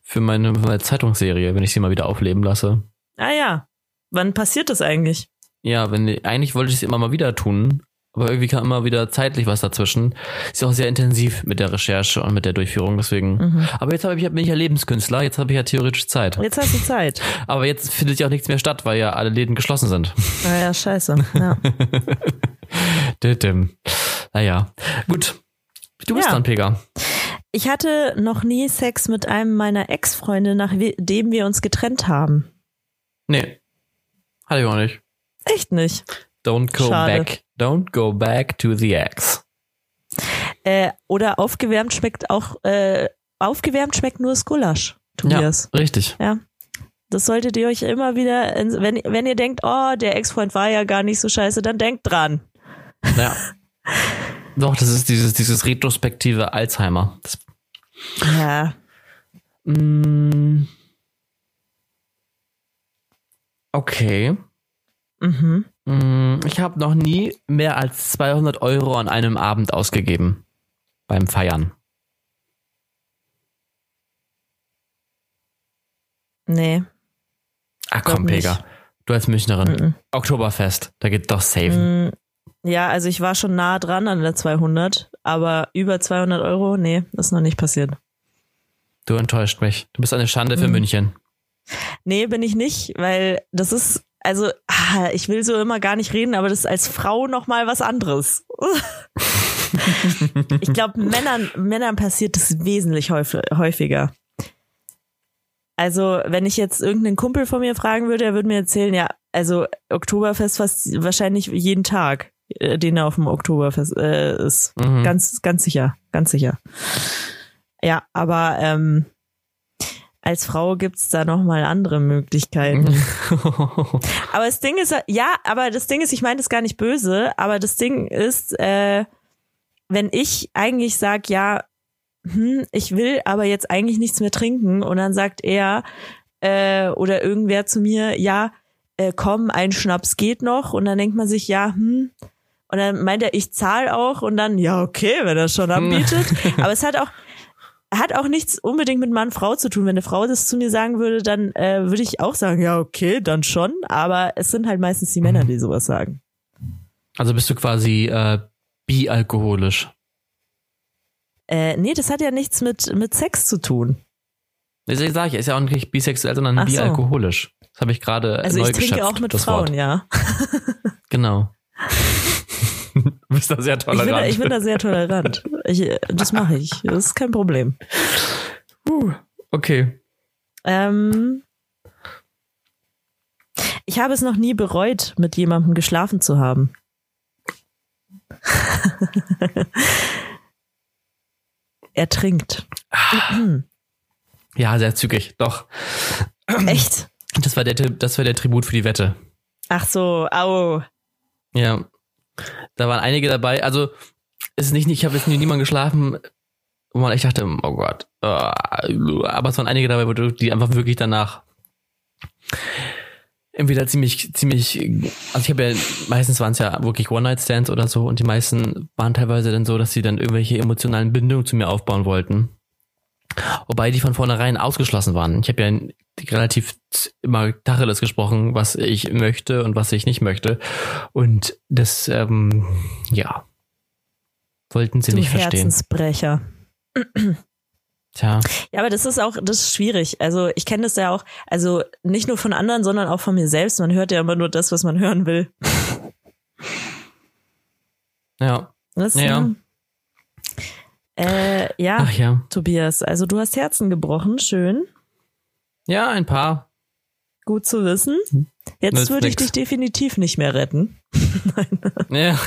für, meine, für meine Zeitungsserie, wenn ich sie mal wieder aufleben lasse. Ah ja. Wann passiert das eigentlich? Ja, wenn eigentlich wollte ich es immer mal wieder tun, aber irgendwie kam immer wieder zeitlich was dazwischen. Ist ja auch sehr intensiv mit der Recherche und mit der Durchführung, deswegen. Mhm. Aber jetzt habe ich, bin ich ja Lebenskünstler, jetzt habe ich ja theoretisch Zeit. Jetzt hast du Zeit. [LAUGHS] Aber jetzt findet ja auch nichts mehr statt, weil ja alle Läden geschlossen sind. Naja, ah scheiße. [LAUGHS] Ja. naja, gut. Du bist ja. dran, Pega. Ich hatte noch nie Sex mit einem meiner Ex-Freunde, nachdem wir uns getrennt haben. Nee. Hatte ich auch nicht. Echt nicht. Don't go Schade. back. Don't go back to the ex. Äh, oder aufgewärmt schmeckt auch, äh, aufgewärmt schmeckt nur das Gulasch, Tobias. Ja, richtig. Ja. Das solltet ihr euch immer wieder, wenn, wenn ihr denkt, oh, der Ex-Freund war ja gar nicht so scheiße, dann denkt dran. Ja. Doch, das ist dieses, dieses retrospektive Alzheimer. Das ja. Mm. Okay. Mhm. Mm, ich habe noch nie mehr als 200 Euro an einem Abend ausgegeben. Beim Feiern. Nee. Ach komm, Pega. Du als Münchnerin. Mhm. Oktoberfest, da geht doch safe. Mm, ja, also ich war schon nah dran an der 200, aber über 200 Euro, nee, das ist noch nicht passiert. Du enttäuscht mich. Du bist eine Schande für mhm. München. Nee, bin ich nicht, weil das ist, also ah, ich will so immer gar nicht reden, aber das ist als Frau noch mal was anderes. [LAUGHS] ich glaube, Männern, Männern passiert das wesentlich häufiger. Also, wenn ich jetzt irgendeinen Kumpel von mir fragen würde, er würde mir erzählen, ja, also Oktoberfest fast wahrscheinlich jeden Tag. Äh, den er auf dem Oktoberfest äh, ist. Mhm. Ganz, ganz sicher, ganz sicher. Ja, aber ähm, als Frau gibt's da noch mal andere Möglichkeiten. [LAUGHS] aber das Ding ist, ja, aber das Ding ist, ich meine das gar nicht böse, aber das Ding ist, äh, wenn ich eigentlich sag, ja, hm, ich will aber jetzt eigentlich nichts mehr trinken und dann sagt er äh, oder irgendwer zu mir, ja, äh, komm, ein Schnaps geht noch und dann denkt man sich, ja, hm, und dann meint er, ich zahle auch und dann, ja, okay, wenn er schon [LAUGHS] anbietet. Aber es hat auch, hat auch nichts unbedingt mit Mann-Frau zu tun. Wenn eine Frau das zu mir sagen würde, dann äh, würde ich auch sagen, ja, okay, dann schon. Aber es sind halt meistens die Männer, die sowas sagen. Also bist du quasi äh, bialkoholisch? Äh, nee, das hat ja nichts mit, mit Sex zu tun. Das sage ich, ist ja auch nicht bisexuell, sondern Ach bialkoholisch. Das habe ich gerade Also neu ich trinke geschätzt, auch mit Frauen, Wort. ja. [LAUGHS] genau. Du bist da sehr tolerant. Ich bin, ich bin da sehr tolerant. Ich, das mache ich. Das ist kein Problem. Uh, okay. Ähm, ich habe es noch nie bereut, mit jemandem geschlafen zu haben. [LAUGHS] er trinkt. Ja, sehr zügig, doch. Echt? Das war der, das war der Tribut für die Wette. Ach so, au. Ja. Da waren einige dabei. Also, ist nicht, ich habe jetzt nie niemand geschlafen, wo man echt dachte, oh Gott. Oh, aber es waren einige dabei, die einfach wirklich danach entweder ziemlich, ziemlich, also ich habe ja, meistens waren es ja wirklich One-Night-Stands oder so und die meisten waren teilweise dann so, dass sie dann irgendwelche emotionalen Bindungen zu mir aufbauen wollten. Wobei die von vornherein ausgeschlossen waren. Ich habe ja relativ immer Tacheles gesprochen, was ich möchte und was ich nicht möchte. Und das, ähm, ja, wollten sie du nicht verstehen. Herzensbrecher. Tja. Ja, aber das ist auch, das ist schwierig. Also ich kenne das ja auch, also nicht nur von anderen, sondern auch von mir selbst. Man hört ja immer nur das, was man hören will. Ja. Das, ja. Äh, ja, Ach ja, Tobias, also du hast Herzen gebrochen, schön. Ja, ein paar. Gut zu wissen. Jetzt würde ich dich definitiv nicht mehr retten. Nein. [LAUGHS] Ja,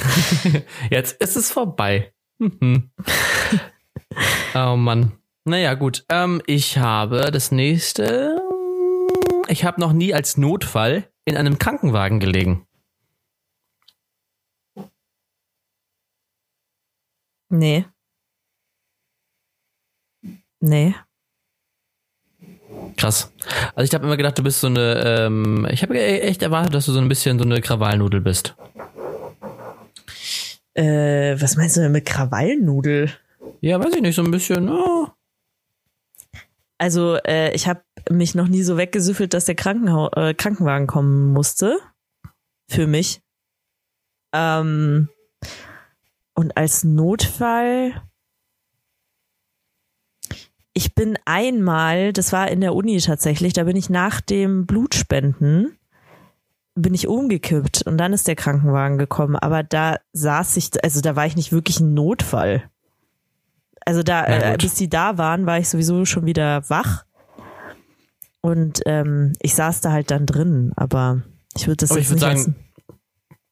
[LAUGHS] jetzt ist es vorbei. Mhm. [LAUGHS] oh Mann. Naja, gut. Ähm, ich habe das nächste. Ich habe noch nie als Notfall in einem Krankenwagen gelegen. Nee. Nee. Krass. Also ich habe immer gedacht, du bist so eine, ähm, ich habe echt erwartet, dass du so ein bisschen so eine Krawallnudel bist. Äh, was meinst du denn mit Krawallnudel? Ja, weiß ich nicht, so ein bisschen. Oh. Also äh, ich habe mich noch nie so weggesüffelt, dass der Krankenhau äh, Krankenwagen kommen musste. Für mich. Ähm, und als Notfall. Ich bin einmal, das war in der Uni tatsächlich, da bin ich nach dem Blutspenden, bin ich umgekippt und dann ist der Krankenwagen gekommen. Aber da saß ich, also da war ich nicht wirklich ein Notfall. Also da, äh, bis die da waren, war ich sowieso schon wieder wach. Und ähm, ich saß da halt dann drin, aber ich würde das Aber jetzt ich würd nicht sagen,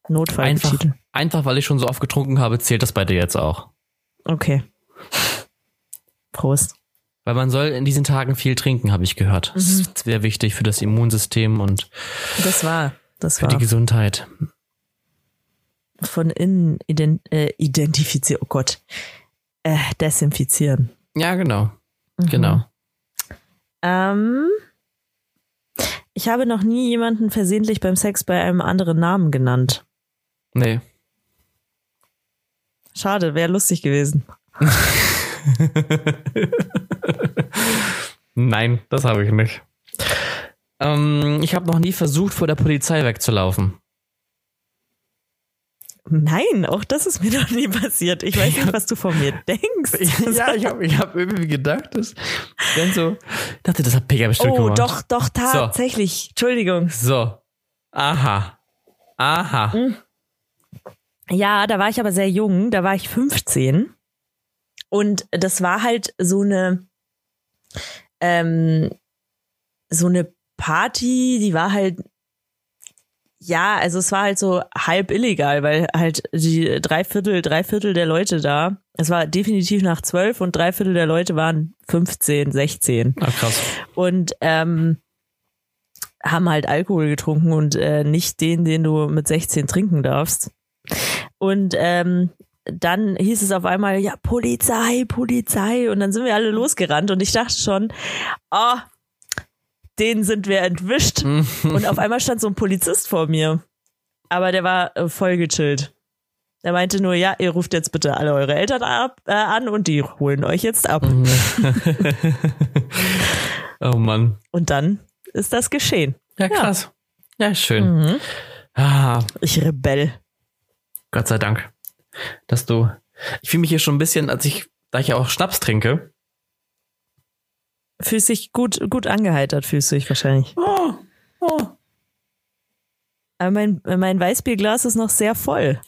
Notfall Einfach, betiteln. einfach, weil ich schon so oft getrunken habe, zählt das bei dir jetzt auch. Okay. Prost. Weil man soll in diesen Tagen viel trinken, habe ich gehört. Das Mhm. ist sehr wichtig für das Immunsystem und Das war, das für war die Gesundheit. von innen ident äh, identifizieren. Oh Gott. Äh, desinfizieren. Ja, genau. Mhm. Genau. Ähm, ich habe noch nie jemanden versehentlich beim Sex bei einem anderen Namen genannt. Nee. Schade, wäre lustig gewesen. [LAUGHS] [LAUGHS] Nein, das habe ich nicht. Ähm, ich habe noch nie versucht, vor der Polizei wegzulaufen. Nein, auch das ist mir [LAUGHS] noch nie passiert. Ich weiß nicht, was du von mir denkst. [LAUGHS] ja, ich habe ich hab irgendwie gedacht, dass wenn so, ich dachte, das hat Pega bestimmt Oh, gemacht. doch, doch, tatsächlich. Entschuldigung. So. Aha. Aha. Hm. Ja, da war ich aber sehr jung, da war ich 15. Und das war halt so eine, ähm, so eine Party, die war halt, ja, also es war halt so halb illegal, weil halt die drei Viertel, drei Viertel der Leute da, es war definitiv nach zwölf und drei Viertel der Leute waren 15, 16 Ah, krass. und ähm, haben halt Alkohol getrunken und äh, nicht den, den du mit 16 trinken darfst. Und ähm, dann hieß es auf einmal, ja, Polizei, Polizei. Und dann sind wir alle losgerannt und ich dachte schon, oh, den sind wir entwischt. Und auf einmal stand so ein Polizist vor mir. Aber der war äh, voll gechillt. Der meinte nur, ja, ihr ruft jetzt bitte alle eure Eltern ab, äh, an und die holen euch jetzt ab. [LAUGHS] oh Mann. Und dann ist das geschehen. Ja, krass. Ja, schön. Mhm. Ah, Ich rebell. Gott sei Dank. Dass du. Ich fühle mich hier schon ein bisschen, als ich, da ich ja auch Schnaps trinke. Fühlst dich gut, gut angeheitert, fühlst du dich wahrscheinlich. Oh, oh. Aber mein, mein Weißbierglas ist noch sehr voll.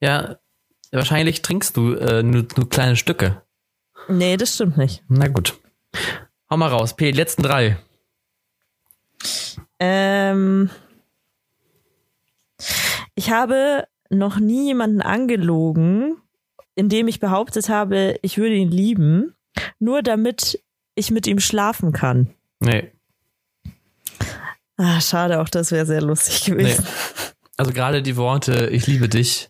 Ja, wahrscheinlich trinkst du äh, nur, nur kleine Stücke. Nee, das stimmt nicht. Na gut. Hau mal raus. P, letzten drei. Ähm, ich habe noch nie jemanden angelogen, indem ich behauptet habe, ich würde ihn lieben, nur damit ich mit ihm schlafen kann. Nee. Ah, schade, auch das wäre sehr lustig nee. gewesen. Also gerade die Worte, ich liebe dich,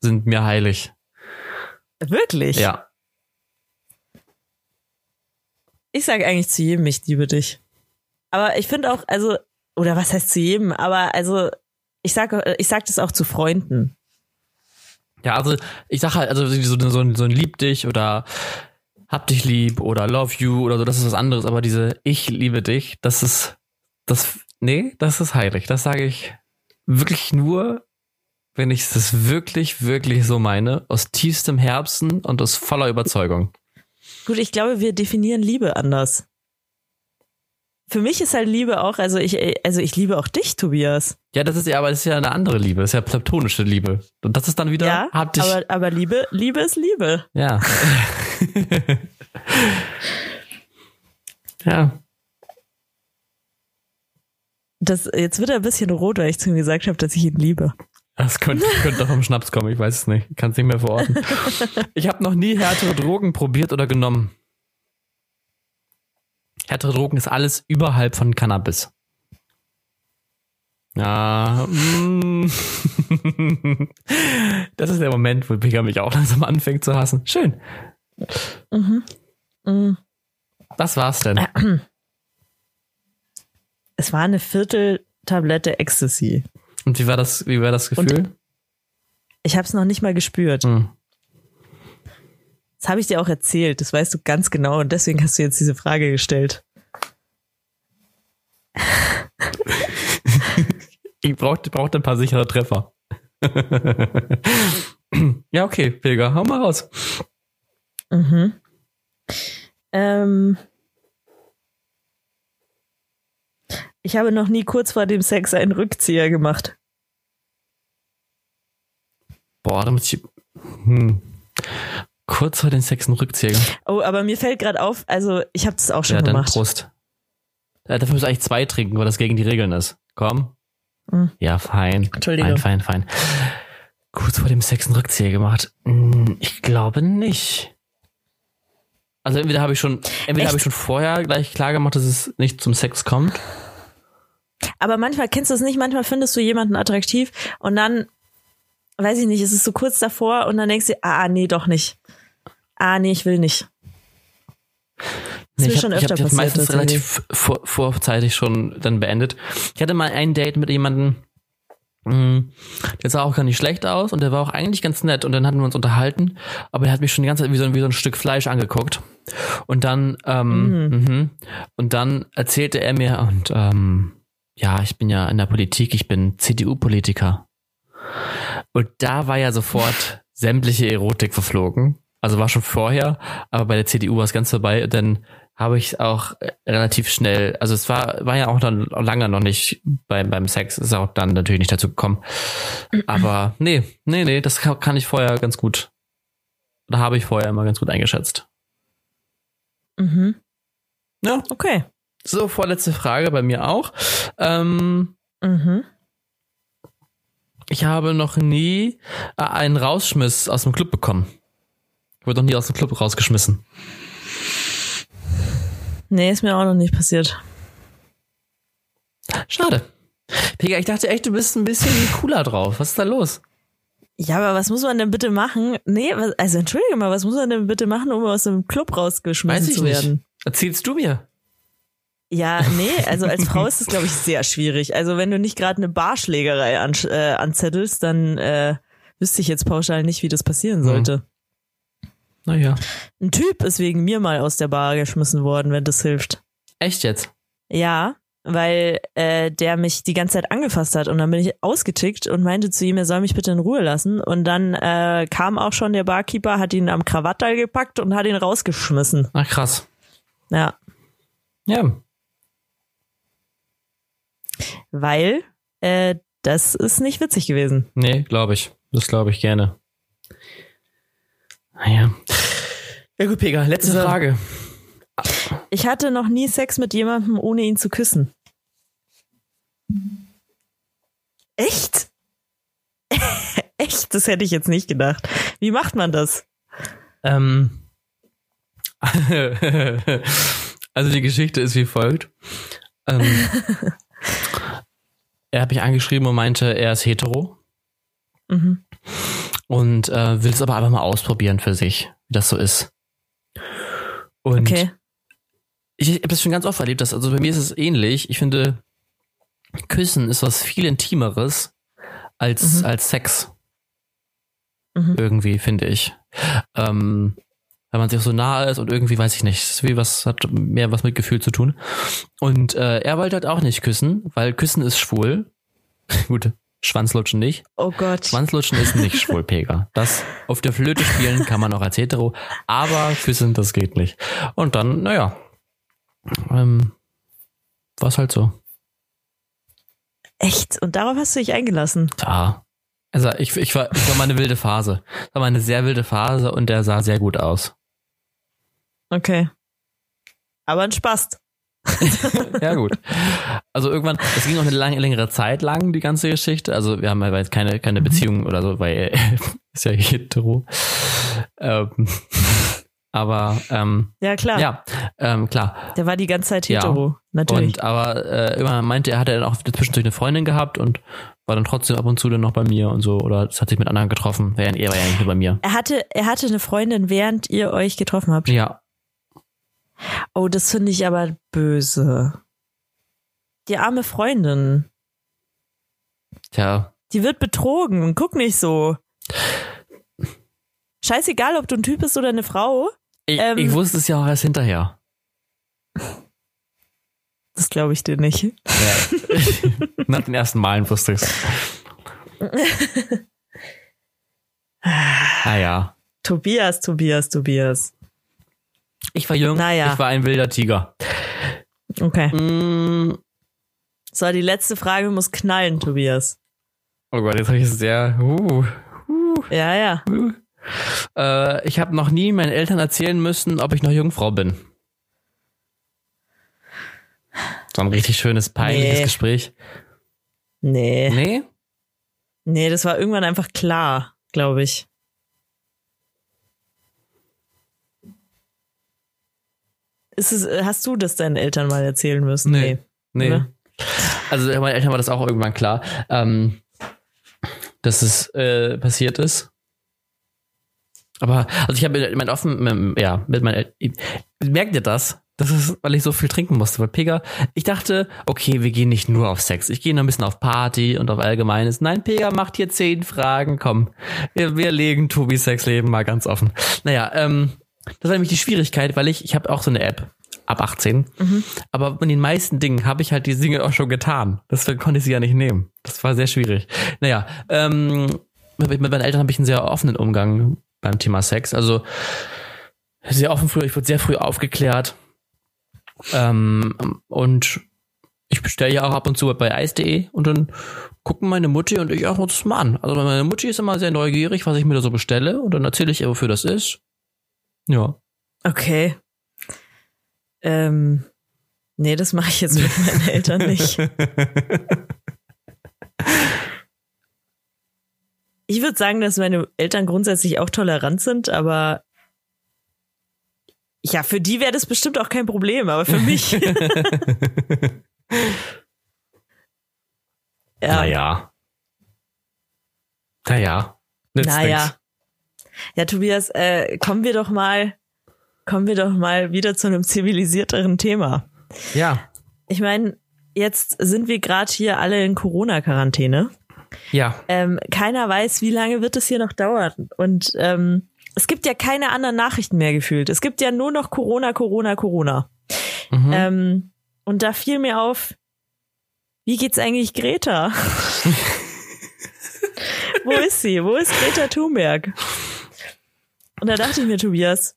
sind mir heilig. Wirklich? Ja. Ich sage eigentlich zu jedem, ich liebe dich. Aber ich finde auch, also, oder was heißt zu jedem, aber also, ich sage ich sag das auch zu Freunden. Ja, also ich sag halt, also so, so, ein, so ein Lieb dich oder Hab dich lieb oder Love you oder so, das ist was anderes, aber diese Ich liebe dich, das ist, das, nee, das ist heilig. Das sage ich wirklich nur, wenn ich das wirklich, wirklich so meine, aus tiefstem Herzen und aus voller Überzeugung. Gut, ich glaube, wir definieren Liebe anders. Für mich ist halt Liebe auch, also ich, also ich liebe auch dich, Tobias. Ja, das ist ja, aber das ist ja eine andere Liebe, das ist ja platonische Liebe. Und das ist dann wieder, Ja, hab dich, aber, aber Liebe, Liebe ist Liebe. ja. [LAUGHS] ja. Das, jetzt wird er ein bisschen rot, weil ich zu ihm gesagt habe, dass ich ihn liebe. Das könnte, [LAUGHS] könnte doch vom Schnaps kommen, ich weiß es nicht. Kann es nicht mehr verorten. [LAUGHS] Ich habe noch nie härtere Drogen probiert oder genommen. Härtere Drogen ist alles überhalb von Cannabis. Ja. mm. [LAUGHS] Das ist der Moment, wo Pika mich auch langsam anfängt zu hassen. Schön. Mhm. Was war's denn? [CLEARS THROAT] Es war eine Vierteltablette Ecstasy. Und wie war das, wie war das Gefühl? Ich habe es noch nicht mal gespürt. Hm. Das habe ich dir auch erzählt, das weißt du ganz genau und deswegen hast du jetzt diese Frage gestellt. [LAUGHS] ich brauchte brauch ein paar sichere Treffer. [LAUGHS] ja, okay, Pilger, hau mal raus. Mhm. Ähm, ich habe noch nie kurz vor dem Sex einen Rückzieher gemacht. Boah, da muss ich. Hm. Kurz vor den Sex einen Rückzieher. Oh, aber mir fällt gerade auf, also ich habe das auch schon ja, gemacht. Dann Prost. Ja, dafür du eigentlich zwei trinken, weil das gegen die Regeln ist. Komm. Mhm. Ja, fein. Entschuldigung. Fein, fein, fein. Kurz vor dem Sex einen Rückzieher gemacht. Hm, ich glaube nicht. Also entweder habe ich schon, entweder habe ich schon vorher gleich klar gemacht, dass es nicht zum Sex kommt. Aber manchmal kennst du es nicht, manchmal findest du jemanden attraktiv und dann, weiß ich nicht, ist es so kurz davor und dann denkst du, ah, nee, doch nicht. Ah, nee, ich will nicht. Das nee, ich habe hab das meistens relativ vor, vorzeitig schon dann beendet. Ich hatte mal ein Date mit jemandem, mm, der sah auch gar nicht schlecht aus und der war auch eigentlich ganz nett und dann hatten wir uns unterhalten, aber er hat mich schon die ganze Zeit wie so, wie so ein Stück Fleisch angeguckt. Und dann, ähm, mhm. Mhm, und dann erzählte er mir und ähm, ja, ich bin ja in der Politik, ich bin CDU-Politiker. Und da war ja sofort sämtliche Erotik verflogen. Also war schon vorher, aber bei der CDU war es ganz vorbei. Dann habe ich auch relativ schnell, also es war, war ja auch dann lange noch nicht beim, beim Sex, ist auch dann natürlich nicht dazu gekommen. Aber nee, nee, nee, das kann, kann ich vorher ganz gut, da habe ich vorher immer ganz gut eingeschätzt. Mhm. Ja. Okay. So, vorletzte Frage bei mir auch. Ähm, mhm. Ich habe noch nie äh, einen Rausschmiss aus dem Club bekommen. Ich wurde noch nie aus dem Club rausgeschmissen. Nee, ist mir auch noch nicht passiert. Schade. Pega, ich dachte echt, du bist ein bisschen cooler drauf. Was ist da los? Ja, aber was muss man denn bitte machen? Nee, was, also entschuldige mal, was muss man denn bitte machen, um aus dem Club rausgeschmissen zu werden? Nicht. Erzählst du mir? Ja, nee, also als Frau ist das, glaube ich, sehr schwierig. Also wenn du nicht gerade eine Barschlägerei an, äh, anzettelst, dann äh, wüsste ich jetzt pauschal nicht, wie das passieren hm. sollte. Hm. Naja. Ein Typ ist wegen mir mal aus der Bar geschmissen worden, wenn das hilft. Echt jetzt? Ja, weil äh, der mich die ganze Zeit angefasst hat und dann bin ich ausgetickt und meinte zu ihm, er soll mich bitte in Ruhe lassen und dann äh, kam auch schon der Barkeeper, hat ihn am Krawattteil gepackt und hat ihn rausgeschmissen. Ach krass. Ja. Ja, weil äh, das ist nicht witzig gewesen. Nee, glaube ich. Das glaube ich gerne. Naja. Ja gut, Pega, letzte so. Frage. Ich hatte noch nie Sex mit jemandem, ohne ihn zu küssen. Echt? [LAUGHS] Echt? Das hätte ich jetzt nicht gedacht. Wie macht man das? Ähm. [LAUGHS] also die Geschichte ist wie folgt. Ähm, [LAUGHS] er hat mich angeschrieben und meinte, er ist hetero. Mhm. Und äh, will es aber einfach mal ausprobieren für sich, wie das so ist. Und okay. ich, ich habe das schon ganz oft erlebt, dass, also bei mir ist es ähnlich. Ich finde, Küssen ist was viel Intimeres als, mhm. als Sex. Mhm. Irgendwie, finde ich. Ähm, weil man sich so nahe ist und irgendwie weiß ich nicht, wie was hat mehr was mit Gefühl zu tun. Und äh, er wollte halt auch nicht küssen, weil küssen ist schwul. [LAUGHS] Gut, Schwanzlutschen nicht. Oh Gott. Schwanzlutschen ist nicht schwul, [LAUGHS] Pega. Das auf der Flöte spielen kann man auch als hetero, aber küssen, das geht nicht. Und dann, naja, ähm, war es halt so. Echt? Und darauf hast du dich eingelassen? Ja. Also ich, ich, war, ich war mal eine wilde Phase. Das war mal eine sehr wilde Phase und der sah sehr gut aus. Okay. Aber ein Spaß. [LAUGHS] ja, gut. Also irgendwann, es ging auch eine lange, längere Zeit lang, die ganze Geschichte. Also wir haben halt keine, keine mhm. Beziehung oder so, weil er [LAUGHS] ist ja hetero. Ähm, [LAUGHS] aber ähm, ja klar. Ja, ähm, klar. Der war die ganze Zeit hetero, ja. natürlich. Und aber äh, irgendwann meinte er, hat er dann auch zwischendurch eine Freundin gehabt und war dann trotzdem ab und zu dann noch bei mir und so oder es hat sich mit anderen getroffen. Er war ja nicht nur bei mir. Er hatte, er hatte eine Freundin, während ihr euch getroffen habt. Ja, Oh, das finde ich aber böse. Die arme Freundin. Tja. Die wird betrogen. Guck nicht so. scheißegal, ob du ein Typ bist oder eine Frau. Ich, Ähm. ich wusste es ja auch erst hinterher. Das glaube ich dir nicht. Ja. [LAUGHS] Nach den ersten Malen wusste ich es. [LAUGHS] Ah ja. Tobias, Tobias, Tobias. Ich war jung, Naja. ich war ein wilder Tiger. Okay. Mm, So, die letzte Frage muss knallen, Tobias. oh Gott, jetzt habe ich es sehr. Uh, Ja, ja. uh. Äh, ich habe noch nie meinen Eltern erzählen müssen, ob ich noch Jungfrau bin. So ein richtig schönes, peinliches Nee. Gespräch. Nee. Nee? Nee, das war irgendwann einfach klar, glaube ich. Ist es, äh, hast du das deinen Eltern mal erzählen müssen? Nee. Nee. Oder? Also meinen Eltern war das auch irgendwann klar, ähm, dass es äh, passiert ist. Aber, also ich habe mit mein offen, ja, mit meinen Eltern, merkt ihr das? Das ist, weil ich so viel trinken musste. Weil Pega, ich dachte, okay, wir gehen nicht nur auf Sex. Ich gehe noch ein bisschen auf Party und auf Allgemeines. Nein, Pega macht hier zehn Fragen. Komm, wir, wir legen Tobis Sexleben mal ganz offen. Naja, ähm, das war nämlich die Schwierigkeit, weil ich, ich habe auch so eine App ab 18. Aber in den meisten Dingen habe ich halt die Dinge auch schon getan. Deswegen konnte ich sie ja nicht nehmen. Das war sehr schwierig. Naja, ähm, mit, meinen Eltern habe ich einen sehr offenen Umgang beim Thema Sex. Also sehr offen früher, ich wurde sehr früh aufgeklärt. Ähm, und ich bestelle ja auch ab und zu bei eis.de und dann gucken meine Mutti und ich auch uns mal an. Also meine Mutti ist immer sehr neugierig, was ich mir da so bestelle und dann erzähle ich ihr, wofür das ist. Ja. Okay. Ähm, nee, das mache ich jetzt mit meinen [LAUGHS] Eltern nicht. Ich würde sagen, dass meine Eltern grundsätzlich auch tolerant sind, aber ja, für die wäre das bestimmt auch kein Problem, aber für mich. [LAUGHS] ja. Naja. Naja. Naja. Ja, Tobias, äh, kommen wir doch mal, kommen wir doch mal wieder zu einem zivilisierteren Thema. Ja. Ich meine, jetzt sind wir gerade hier alle in Corona-Quarantäne. Ja. Ähm, keiner weiß, wie lange wird es hier noch dauern. Und ähm, es gibt ja keine anderen Nachrichten mehr gefühlt. Es gibt ja nur noch Corona, Corona, Corona. Mhm. Ähm, und da fiel mir auf, wie geht's eigentlich Greta? [LAUGHS] Wo ist sie? Wo ist Greta Thunberg? Und da dachte ich mir, Tobias,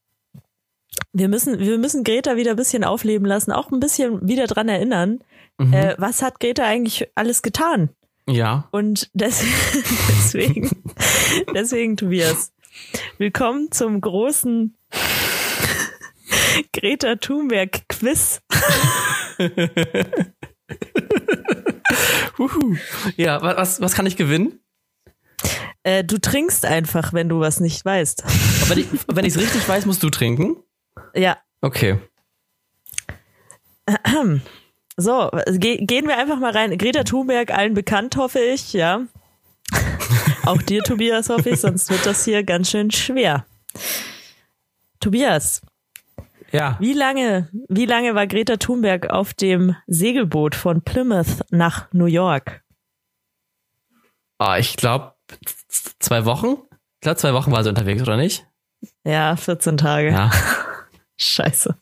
wir müssen, wir müssen Greta wieder ein bisschen aufleben lassen, auch ein bisschen wieder dran erinnern, Mhm. äh, was hat Greta eigentlich alles getan? ja. Und des [LAUGHS] deswegen, deswegen, Tobias, willkommen zum großen Greta Thunberg Quiz. [LAUGHS] Ja, wa- was, was kann ich gewinnen? Äh, du trinkst einfach, wenn du was nicht weißt. [LAUGHS] Und Wenn ich ich's richtig weiß, musst du trinken. Ja, Okay. [CLEARS THROAT] so, ge gehen wir einfach mal rein. Greta Thunberg, allen bekannt, hoffe ich, ja. [LAUGHS] Auch dir, Tobias, hoffe ich, sonst wird das hier ganz schön schwer. Tobias, Ja. wie lange, wie lange war Greta Thunberg auf dem Segelboot von Plymouth nach New York? Ah, ich glaube, zwei Wochen? Ich glaube, zwei Wochen war sie unterwegs, oder nicht? Ja, 14 Tage. Ja. [LAUGHS] Scheiße.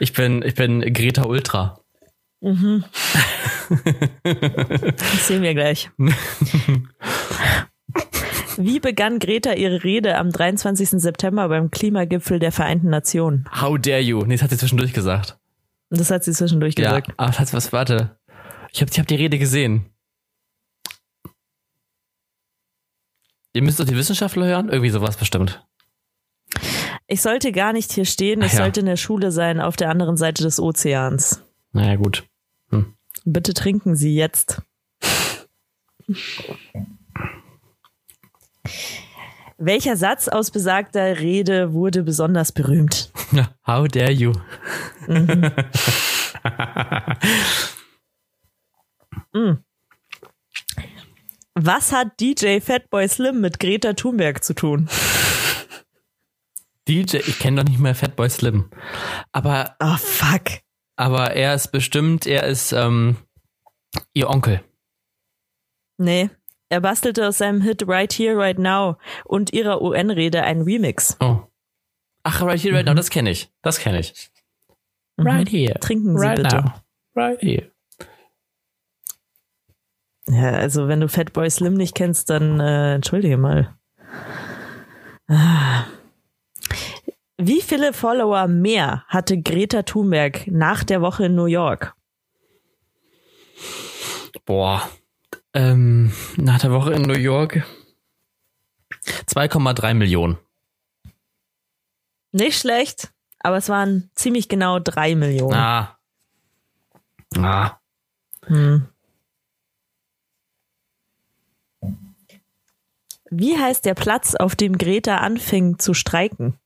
Ich bin, ich bin Greta Ultra. Das sehen wir gleich. [LAUGHS] Wie begann Greta ihre Rede am 23. September beim Klimagipfel der Vereinten Nationen? How dare you? Nee, das hat sie zwischendurch gesagt. Das hat sie zwischendurch Ja. gesagt. Aber was, was, warte. Ich habe ich hab die Rede gesehen. Ihr müsst doch die Wissenschaftler hören? Irgendwie sowas bestimmt. Ich sollte gar nicht hier stehen, ich ja. sollte in der Schule sein, auf der anderen Seite des Ozeans. Naja, gut. Bitte trinken Sie jetzt. Welcher Satz aus besagter Rede wurde besonders berühmt? How dare you? [LAUGHS] Was hat DJ Fatboy Slim mit Greta Thunberg zu tun? DJ, ich kenne doch nicht mehr Fatboy Slim. Aber, Oh, fuck. aber er ist bestimmt, er ist ähm, ihr Onkel. Nee, Er bastelte aus seinem Hit Right Here, Right Now und ihrer UN-Rede einen Remix. Oh. Ach, right here, right now, das kenne ich. Das kenne ich. Mhm. Right here. Trinken Sie right bitte. now. Right here. Ja, also wenn du Fatboy Slim nicht kennst, dann äh, entschuldige mal. Ah. Wie viele Follower mehr hatte Greta Thunberg nach der Woche in New York? Boah. Ähm, nach der Woche in New York 2,3 Millionen. Nicht schlecht, aber es waren ziemlich genau drei Millionen. Ah. Ah. Hm. Wie heißt der Platz, auf dem Greta anfing zu streiken?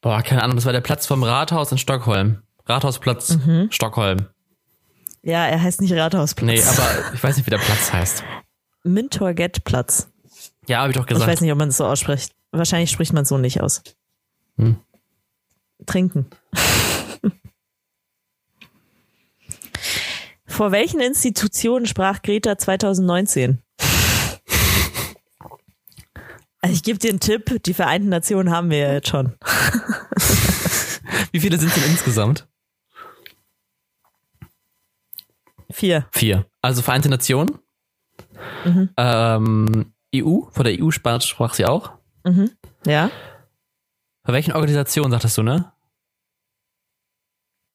Boah, keine Ahnung, das war der Platz vom Rathaus in Stockholm. Rathausplatz, Mhm. Stockholm. Ja, er heißt nicht Rathausplatz. Nee, aber ich weiß nicht, wie der Platz heißt. Mintorget-Platz. Ja, habe ich doch Ich gesagt. weiß nicht, ob man es so ausspricht. Wahrscheinlich spricht man es so nicht aus. Hm. Trinken. [LAUGHS] Vor welchen Institutionen sprach Greta 2019? Also ich gebe dir einen Tipp, die Vereinten Nationen haben wir ja jetzt schon. [LAUGHS] Wie viele sind es denn insgesamt? Vier. Vier. Also Vereinte Nationen. Mhm. Ähm, EU, vor der EU sprach sprach sie auch. Mhm. Ja? Bei welchen Organisationen sagtest du, ne?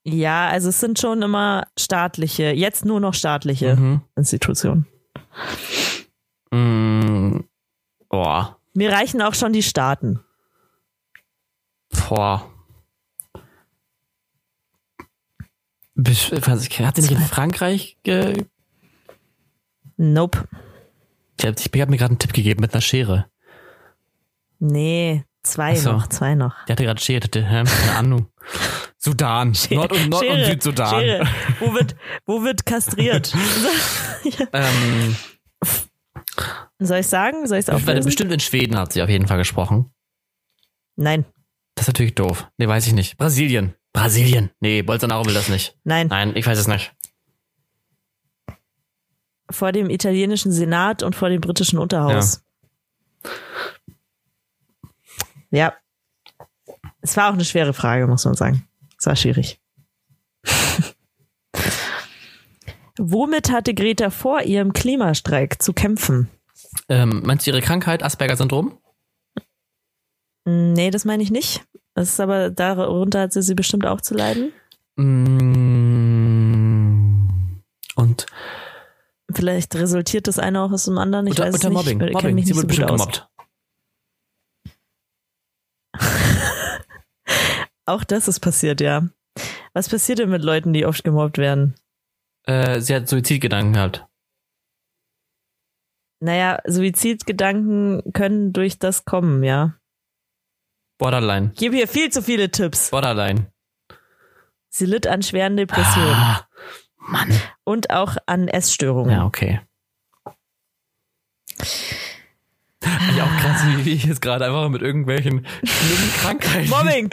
Ja, also es sind schon immer staatliche, jetzt nur noch staatliche Mhm. Institutionen. Mm, boah. Mir reichen auch schon die Staaten. Boah. Bis- was- Hat sie nicht in Frankreich ge Nope. Ich habe hab mir gerade einen Tipp gegeben mit einer Schere. Nee, zwei so. noch, zwei noch. Der hatte gerade Schere, keine Ahnung. [LAUGHS] Sudan. Nord- und, Nord und Schere, Südsudan. Schere. Wo wird, wo wird kastriert? [LAUGHS] [LAUGHS] Ähm, Soll ich sagen? Soll ich es auflösen? bestimmt in Schweden hat sie auf jeden Fall gesprochen. Nein, Das ist natürlich doof. Nee, weiß ich nicht. Brasilien. Brasilien. Nee, Bolsonaro will das nicht. nein. Nein, ich weiß es nicht. Vor dem italienischen Senat und vor dem britischen Unterhaus. Ja. Es war auch eine schwere Frage, muss man sagen. Es war schwierig. [LAUGHS] Womit hatte Greta vor ihrem Klimastreik zu kämpfen? Ähm, meinst du ihre Krankheit, Asperger-Syndrom? Nee, das meine ich nicht. Das ist aber darunter hat sie, sie bestimmt auch zu leiden. Mm, Und Vielleicht resultiert das eine auch aus dem anderen. Ich unter, weiß es unter nicht. Mobbing. Ich kenn Mobbing. mich Sie nicht so wurde gut bestimmt gemobbt. [LAUGHS] Auch das ist passiert, ja. Was passiert denn mit Leuten, die oft gemobbt werden? Äh, sie hat Suizidgedanken gehabt. Naja, Suizidgedanken können durch das kommen, ja. Borderline. Ich gebe hier viel zu viele Tipps. Borderline. Sie litt an schweren Depressionen Ah, Mann. und auch an Essstörungen. Ja, okay. Ja, auch krass, wie ich jetzt gerade einfach mit irgendwelchen schlimmen Krankheiten. Mobbing!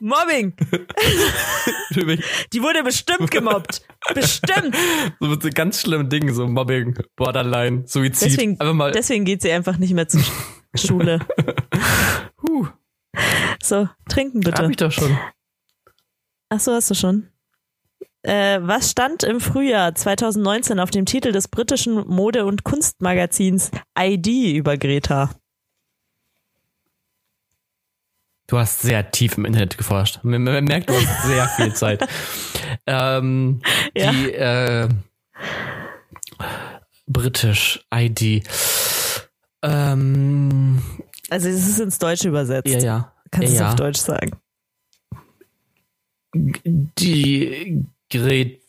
Mobbing! [LAUGHS] Die wurde bestimmt gemobbt. Bestimmt! So mit so ganz schlimmen Dingen, so Mobbing, Borderline, Suizid. Deswegen, einfach mal. deswegen geht sie einfach nicht mehr zur Sch- [LAUGHS] Schule. Huh, So, trinken hab bitte. ich doch schon. Ach so, hast du schon. Äh, was stand im Frühjahr 2019 auf dem Titel des britischen Mode- und Kunstmagazins ID über Greta? Du hast sehr tief im Internet geforscht. Man, man merkt, du hast sehr viel [LAUGHS] Zeit. ähm, Ja. Die äh, British ID. Ähm, Also es ist ins Deutsche übersetzt. ja, ja. Kannst du es ja. auf Deutsch sagen? Die, Gre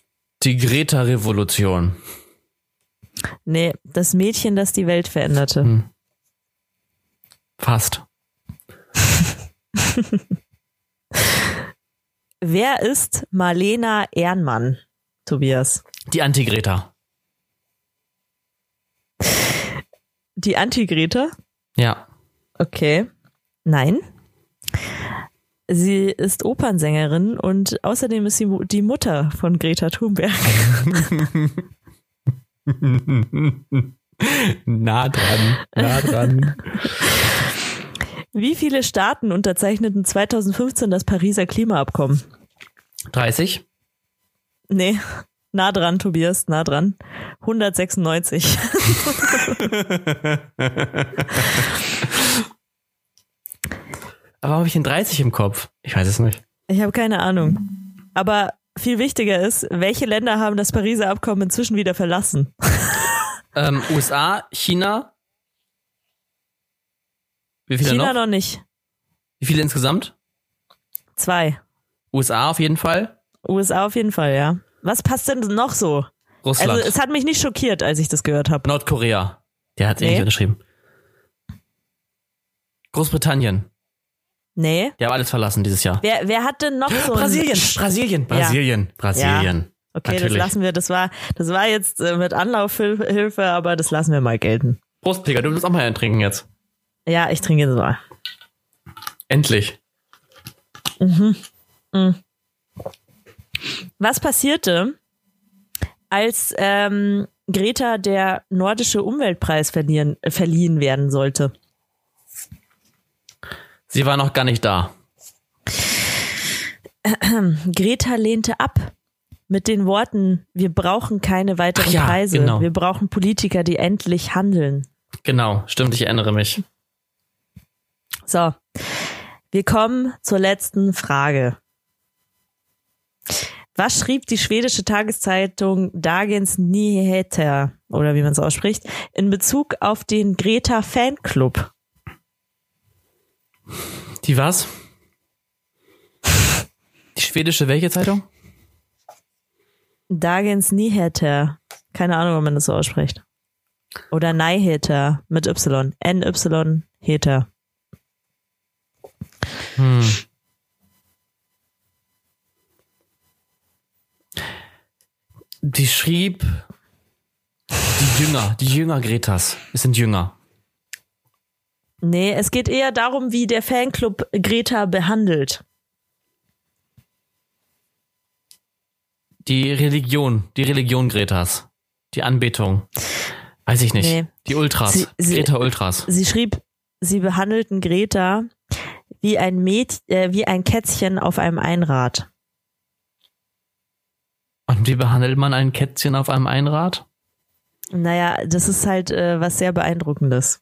die Greta-Revolution. Nee, das Mädchen, das die Welt veränderte. Hm. Fast. [LAUGHS] Wer ist Marlena Ehrenmann, Tobias? Die Anti-Greta. Die Anti-Greta? Ja. Okay. Nein. Sie ist Opernsängerin und außerdem ist sie die Mutter von Greta Thunberg. [LAUGHS] nah dran, nah dran. Wie viele Staaten unterzeichneten 2015 das Pariser Klimaabkommen? 30? Nee, nah dran, Tobias, nah dran. 196. [LAUGHS] Aber habe ich den 30 im Kopf? Ich weiß es nicht. Ich habe keine Ahnung. Aber viel wichtiger ist, welche Länder haben das Pariser Abkommen inzwischen wieder verlassen? [LAUGHS] Ähm, USA, China. Wie viele China noch? noch nicht. Wie viele insgesamt? Zwei. USA auf jeden Fall. USA auf jeden Fall, ja. Was passt denn noch so? Russland. Also es hat mich nicht schockiert, als ich das gehört habe. Nordkorea. Der hat es eh Nee. nicht unterschrieben. Großbritannien. Nee. Die haben alles verlassen dieses Jahr. Wer, wer hat denn noch so Brasilien, Brasilien, Brasilien, Brasilien. Okay, Natürlich. das lassen wir. Das war, das war jetzt äh, mit Anlaufhilfe, aber das lassen wir mal gelten. Prost, Pega, du musst auch mal einen trinken jetzt. Ja, ich trinke jetzt mal. Endlich. Was passierte, als ähm, Greta der nordische Umweltpreis verliehen, äh, verliehen werden sollte? Sie war noch gar nicht da. [CLEARS THROAT] Greta lehnte ab mit den Worten, wir brauchen keine weiteren ja, Preise, genau. wir brauchen Politiker, die endlich handeln. Genau, stimmt, ich erinnere mich. So, wir kommen zur letzten Frage. Was schrieb die schwedische Tageszeitung Dagens Nyheter, oder wie man es ausspricht, in Bezug auf den Greta Fanclub? Die was? Die schwedische welche Zeitung? Dagens Nyheter. Keine Ahnung, ob man das so ausspricht. Oder Nyheter mit Y. N-Y Heter. Hm. Die schrieb die Jünger, die Jünger Gretas. Es sind Jünger. Nee, es geht eher darum, wie der Fanclub Greta behandelt. Die Religion, die Religion Gretas. Die Anbetung. Weiß ich nicht. Nee. Die Ultras. Sie- sie- Greta Ultras. Sie schrieb, sie behandelten Greta wie ein Mäd äh, wie ein Kätzchen auf einem Einrad. Und wie behandelt man ein Kätzchen auf einem Einrad? Naja, das ist halt äh, was sehr beeindruckendes.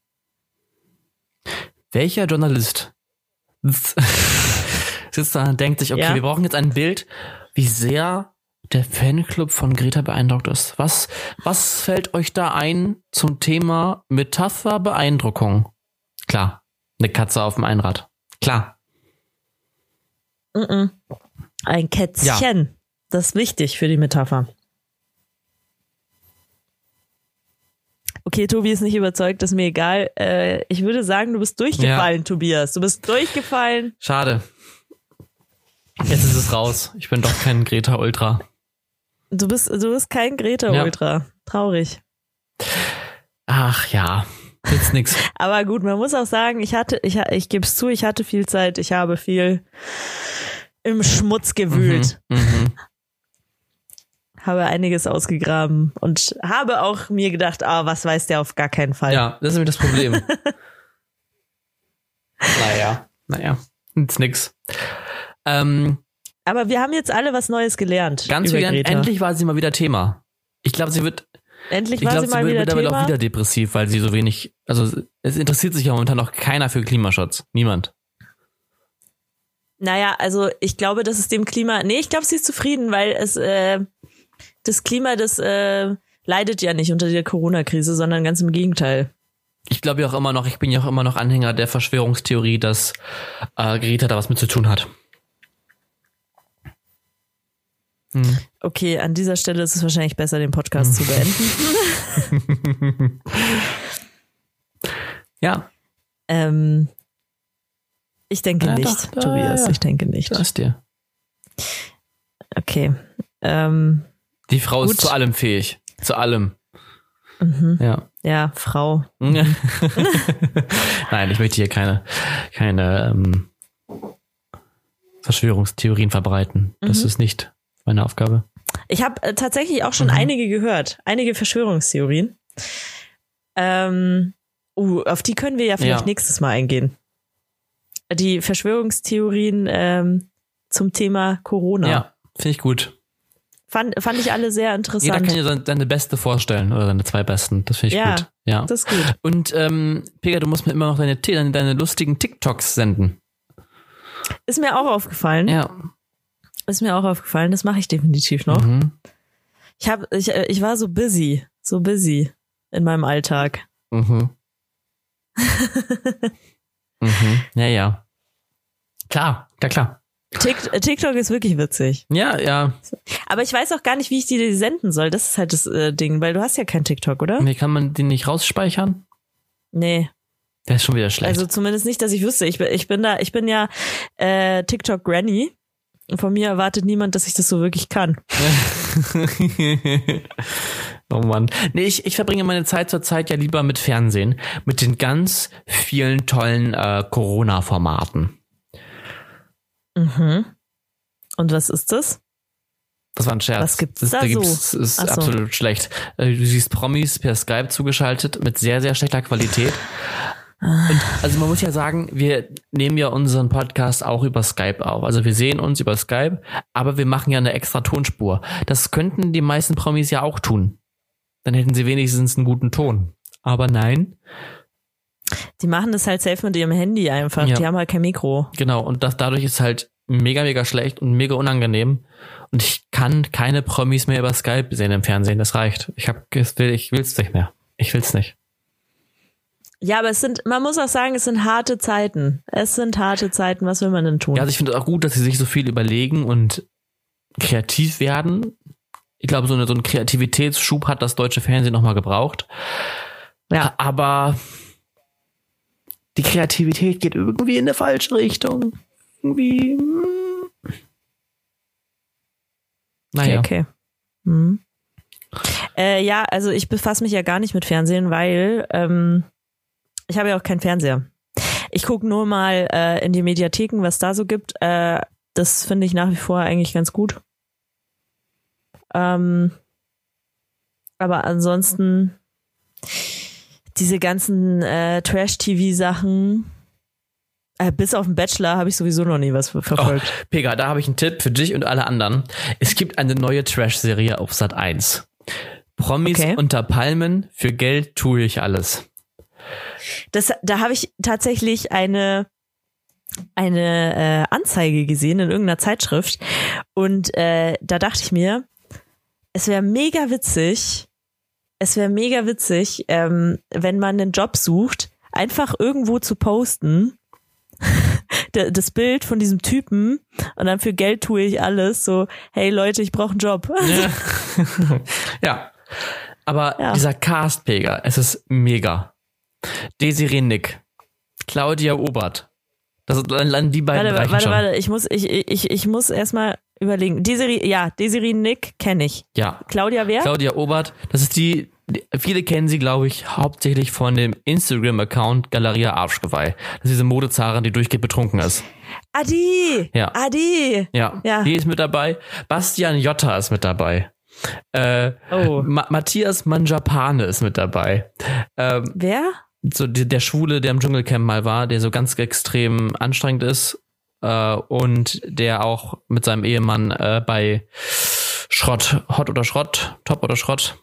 Welcher Journalist [LAUGHS] sitzt da und denkt sich, okay, Ja. wir brauchen jetzt ein Bild, wie sehr der Fanclub von Greta beeindruckt ist. Was, was fällt euch da ein zum Thema Metapher Beeindruckung? Klar, eine Katze auf dem Einrad. Klar. Mm-mm. Ein Kätzchen. Das ist wichtig für die Metapher. Okay, Tobi ist nicht überzeugt, ist mir egal. Äh, ich würde sagen, du bist durchgefallen, Tobias. Du bist durchgefallen. Schade. Jetzt ist es raus. Ich bin doch kein Greta Ultra. Du bist, du bist kein Greta-Ultra. Traurig. Ach ja, jetzt nix. [LAUGHS] Aber gut, man muss auch sagen, ich hatte, ich, ich gebe es zu, ich hatte viel Zeit, ich habe viel im Schmutz gewühlt, Mhm, mhm. Habe einiges ausgegraben und habe auch mir gedacht, ah, was weiß der auf gar keinen Fall. Ja, das ist nämlich das Problem. [LAUGHS] naja, naja, jetzt nix. Ähm, Aber wir haben jetzt alle was Neues gelernt. ganz wieder, Greta. endlich war sie mal wieder Thema. Ich glaube, sie wird, Endlich ich war glaube, sie sie mal wird wieder mittlerweile Thema. auch wieder depressiv, weil sie so wenig, also es interessiert sich ja momentan noch keiner für Klimaschutz. Niemand. Naja, also ich glaube, dass es dem Klima, nee, ich glaube, sie ist zufrieden, weil es, äh, das Klima, das äh, leidet ja nicht unter der Corona-Krise, sondern ganz im Gegenteil. Ich glaube ja auch immer noch, ich bin ja auch immer noch Anhänger der Verschwörungstheorie, dass äh, Greta da was mit zu tun hat. Hm. Okay, an dieser Stelle ist es wahrscheinlich besser, den Podcast zu beenden. [LAUGHS] Ja, Ähm, ich denke Ja, nicht, doch, Tobias. ja. Ich denke nicht. das dir. Okay. Ähm, Die Frau Gut. ist zu allem fähig. Zu allem. mhm. Ja. ja, Frau. [LAUGHS] Nein, ich möchte hier keine, keine ähm, Verschwörungstheorien verbreiten. Das Mhm. ist nicht meine Aufgabe. Ich habe äh, tatsächlich auch schon Mhm. einige gehört, einige Verschwörungstheorien. Ähm, uh, auf die können wir ja vielleicht Ja. nächstes Mal eingehen. Die Verschwörungstheorien ähm, zum Thema Corona. Ja, finde ich gut. Fand, fand ich alle sehr Jeder interessant. kann ja seine, seine beste vorstellen oder seine zwei besten. Das finde ich Ja, gut. Ja. das ist gut. Und ähm, Pega, du musst mir immer noch deine, deine, deine lustigen TikToks senden. Ist mir auch aufgefallen. Ja. Ist mir auch aufgefallen. Das mache ich definitiv noch. Mhm. Ich hab, ich, äh, ich war so busy, so busy in meinem Alltag. Mhm. [LAUGHS] mhm. Ja, ja. Klar, ja klar. Tik- TikTok ist wirklich witzig. Ja, ja. Aber ich weiß auch gar nicht, wie ich die senden soll. Das ist halt das äh, Ding, weil du hast ja kein TikTok, oder? Nee, kann man den nicht rausspeichern? Nee. Der ist schon wieder schlecht. Also zumindest nicht, dass ich wüsste. Ich bin, ich bin da, ich bin ja äh, TikTok Granny. Und von mir erwartet niemand, dass ich das so wirklich kann. [LAUGHS] oh Mann. Nee, ich, ich verbringe meine Zeit zurzeit ja lieber mit Fernsehen. Mit den ganz vielen tollen äh, Corona-Formaten. Mhm. Und was ist das? Das war ein Scherz. Was gibt's das, da da so? gibt's, ist Ach so. absolut schlecht. Äh, Du siehst Promis per Skype zugeschaltet mit sehr, sehr schlechter Qualität. Und also man muss ja sagen, wir nehmen ja unseren Podcast auch über Skype auf. Also wir sehen uns über Skype, aber wir machen ja eine extra Tonspur. Das könnten die meisten Promis ja auch tun. Dann hätten sie wenigstens einen guten Ton. Aber nein, Die machen das halt safe mit ihrem Handy einfach. Ja. Die haben halt kein Mikro. genau. Und das dadurch ist halt mega, mega schlecht und mega unangenehm. Und ich kann keine Promis mehr über Skype sehen im Fernsehen. Das reicht. Ich hab, ich will, ich will's nicht mehr. Ich will's nicht. Ja, aber es sind, man muss auch sagen, es sind harte Zeiten. Es sind harte Zeiten. Was will man denn tun? Ja, also ich finde auch gut, dass sie sich so viel überlegen und kreativ werden. Ich glaube, so, eine, so einen Kreativitätsschub hat das deutsche Fernsehen nochmal gebraucht. Ja. Aber die Kreativität geht irgendwie in eine falsche Richtung. Irgendwie. hm. Naja. Okay, okay. Hm. Äh, ja, also ich befasse mich ja gar nicht mit Fernsehen, weil ähm, ich habe ja auch keinen Fernseher. Ich gucke nur mal äh, in die Mediatheken, was da so gibt. Äh, das finde ich nach wie vor eigentlich ganz gut. Ähm, aber ansonsten diese ganzen äh, Trash-TV-Sachen, äh, bis auf den Bachelor habe ich sowieso noch nie was ver- verfolgt. Pega, da habe ich einen Tipp für dich und alle anderen. Es gibt eine neue Trash-Serie auf Sat 1. Promis Okay. unter Palmen, für Geld tue ich alles. Das, da habe ich tatsächlich eine eine äh, Anzeige gesehen in irgendeiner Zeitschrift und äh, da dachte ich mir, es wäre mega witzig, es wäre mega witzig, ähm, wenn man einen Job sucht, einfach irgendwo zu posten, [LAUGHS] da- das Bild von diesem Typen und dann für Geld tue ich alles, so, hey Leute, ich brauche einen Job. [LAUGHS] Ja. [LAUGHS] ja. Aber Ja. dieser Cast, Pega, es ist mega. Desiree Nick, Claudia Obert. Das sind die beiden Warte, warte, schon. warte, ich muss, ich, ich, ich muss erstmal überlegen. Desiree, ja, Desiree Nick kenne ich. Ja. Claudia wer? Claudia Obert, das ist die, viele kennen sie, glaube ich, hauptsächlich von dem Instagram-Account Galeria Arschgeweih. Das ist diese Modezarin, die durchgehend betrunken ist. Adi! Ja. Adi! Ja, Ja. die ist mit dabei. Bastian Jotta ist mit dabei. Äh, Oh. Ma Matthias Manjapane ist mit dabei. Ähm, Wer? so der Schwule, der im Dschungelcamp mal war, der so ganz extrem anstrengend ist äh, und der auch mit seinem Ehemann äh, bei Schrott, Hot oder Schrott, Top oder Schrott,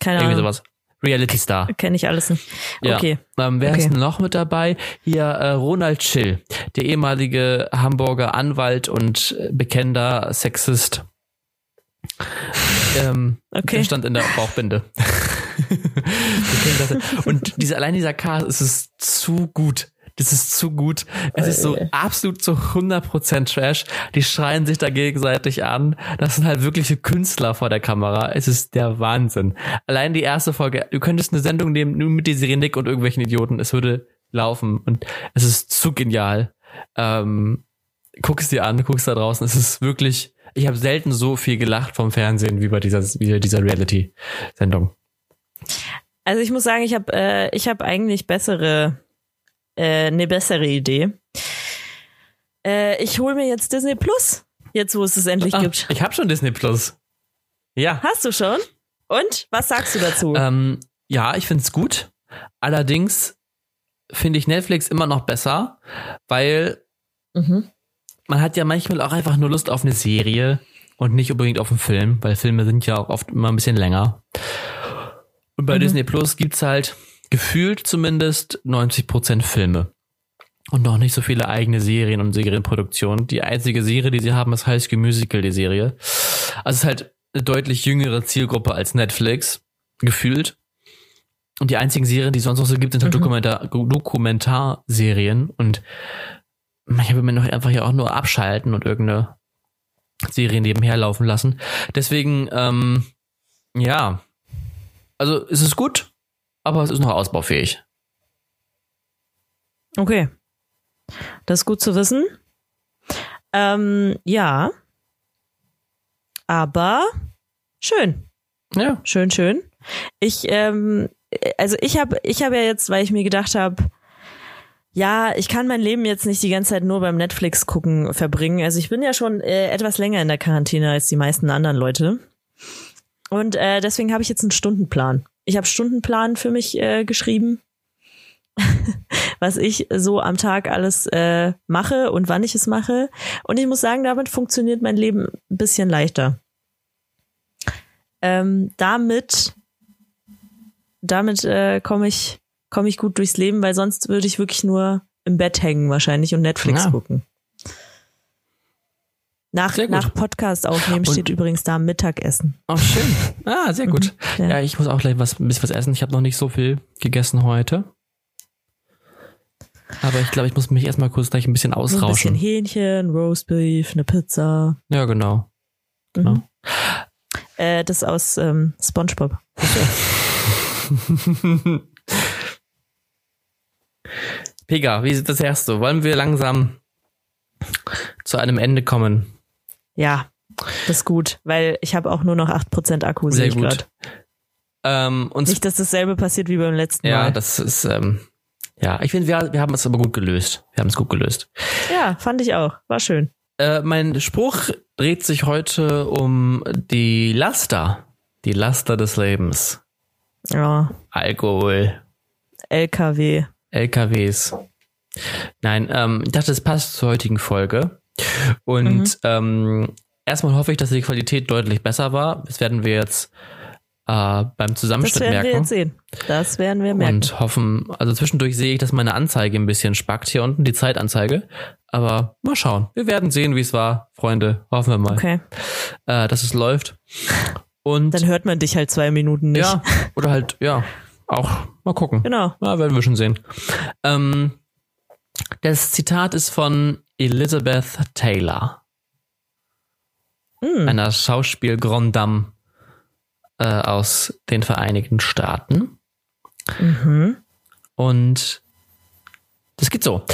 Keine irgendwie Ahnung. sowas. Reality Star. Kenne ich alles nicht. Ja. Okay. Ähm, wer Okay. ist denn noch mit dabei? Hier äh, Ronald Schill, der ehemalige Hamburger Anwalt und äh, bekennender Sexist. [LAUGHS] Ähm, Okay. Der stand in der Bauchbinde. [LAUGHS] [LAUGHS] Und diese, allein dieser Cast, es ist zu gut. Das ist zu gut. Es ist so absolut zu 100% Trash. Die schreien sich da gegenseitig an. Das sind halt wirkliche Künstler vor der Kamera. Es ist der Wahnsinn. Allein die erste Folge. Du könntest eine Sendung nehmen, nur mit Desiree Nick und irgendwelchen Idioten. Es würde laufen. Und es ist zu genial. Ähm, guck es dir an, guck es da draußen. Es ist wirklich, ich habe selten so viel gelacht vom Fernsehen wie bei dieser, wie bei dieser Reality-Sendung. Also ich muss sagen, ich habe äh, ich habe eigentlich bessere äh, eine bessere Idee. Äh, ich hole mir jetzt Disney Plus. jetzt wo es es endlich Ah, gibt. ich habe schon Disney Plus. Ja. Hast du schon? Und was sagst du dazu? Ähm, ja, ich find's gut. Allerdings finde ich Netflix immer noch besser, weil mhm. man hat ja manchmal auch einfach nur Lust auf eine Serie und nicht unbedingt auf einen Film, weil Filme sind ja auch oft immer ein bisschen länger. Und bei Mhm. Disney Plus gibt's halt gefühlt zumindest 90% Filme. Und noch nicht so viele eigene Serien und Serienproduktionen. Die einzige Serie, die sie haben, ist High School Musical, die Serie. Also es ist halt eine deutlich jüngere Zielgruppe als Netflix, gefühlt. Und die einzigen Serien, die es sonst noch so gibt, sind halt Mhm. Dokumentar Dokumentarserien. Und manchmal will man doch einfach ja auch nur abschalten und irgendeine Serie nebenher laufen lassen. Deswegen, ähm, ja. Also es ist gut, aber es ist noch ausbaufähig. Okay. Das ist gut zu wissen. Ähm, ja. Aber schön. Ja. Schön, schön. Ich, ähm, also ich habe, ich habe ja jetzt, weil ich mir gedacht habe, ja, ich kann mein Leben jetzt nicht die ganze Zeit nur beim Netflix gucken verbringen. Also ich bin ja schon äh, etwas länger in der Quarantäne als die meisten anderen Leute. Und äh, deswegen habe ich jetzt einen Stundenplan. Ich habe Stundenplan für mich äh, geschrieben, [LAUGHS] was ich so am Tag alles äh, mache und wann ich es mache. Und ich muss sagen, damit funktioniert mein Leben ein bisschen leichter. Ähm, damit damit äh, komme ich komme ich gut durchs Leben, weil sonst würde ich wirklich nur im Bett hängen wahrscheinlich und Netflix Ja. gucken. Nach, nach Podcast aufnehmen Und- steht übrigens da Mittagessen. Oh, schön. Ah, sehr gut. Ja. Ja, ich muss auch gleich was, ein bisschen was essen. Ich habe noch nicht so viel gegessen heute. Aber ich glaube, ich muss mich erstmal kurz gleich ein bisschen So ein bisschen ausrauschen. Hähnchen, Roastbeef, eine Pizza. Ja, genau. Genau. Äh, das aus ähm, SpongeBob. [LAUGHS] Pega, wie sieht das erst so? Wollen wir langsam zu einem Ende kommen? Ja, das ist gut, weil ich habe auch nur noch 8% Akku, sehe Sehr ich gut. gerade. Ähm, und Nicht, dass dasselbe passiert wie beim letzten ja, Mal. das ist, ähm, ja, ich finde, wir, wir haben es aber gut gelöst. Wir haben es gut gelöst. ja, fand ich auch. War schön. Äh, mein Spruch dreht sich heute um die Laster. Die Laster des Lebens. Ja, Alkohol, LKW. LKWs. Nein, ähm, ich dachte, es passt zur heutigen Folge. Und Mhm. ähm, erstmal hoffe ich, dass die Qualität deutlich besser war. Das werden wir jetzt äh, beim Das Zusammenschnitt werden wir merken. jetzt sehen. Das werden wir merken. Und hoffen, also zwischendurch sehe ich, dass meine Anzeige ein bisschen spackt hier unten, die Zeitanzeige. Aber mal schauen. Wir werden sehen, wie es war, Freunde. Hoffen wir mal, Okay, äh, dass es läuft. Und dann hört man dich halt zwei Minuten nicht. ja, oder halt, ja, auch mal gucken. Genau. Ja, werden wir schon sehen. Ähm, das Zitat ist von Elizabeth Taylor, Hm. einer Schauspiel Grand Dame äh, aus den Vereinigten Staaten. Mhm. Und das geht so.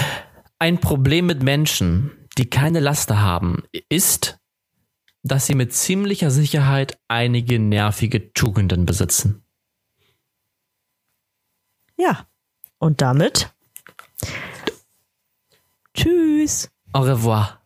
Ein Problem mit Menschen, die keine Laster haben, ist, dass sie mit ziemlicher Sicherheit einige nervige Tugenden besitzen. Ja. Und damit. Tschüss. Au revoir.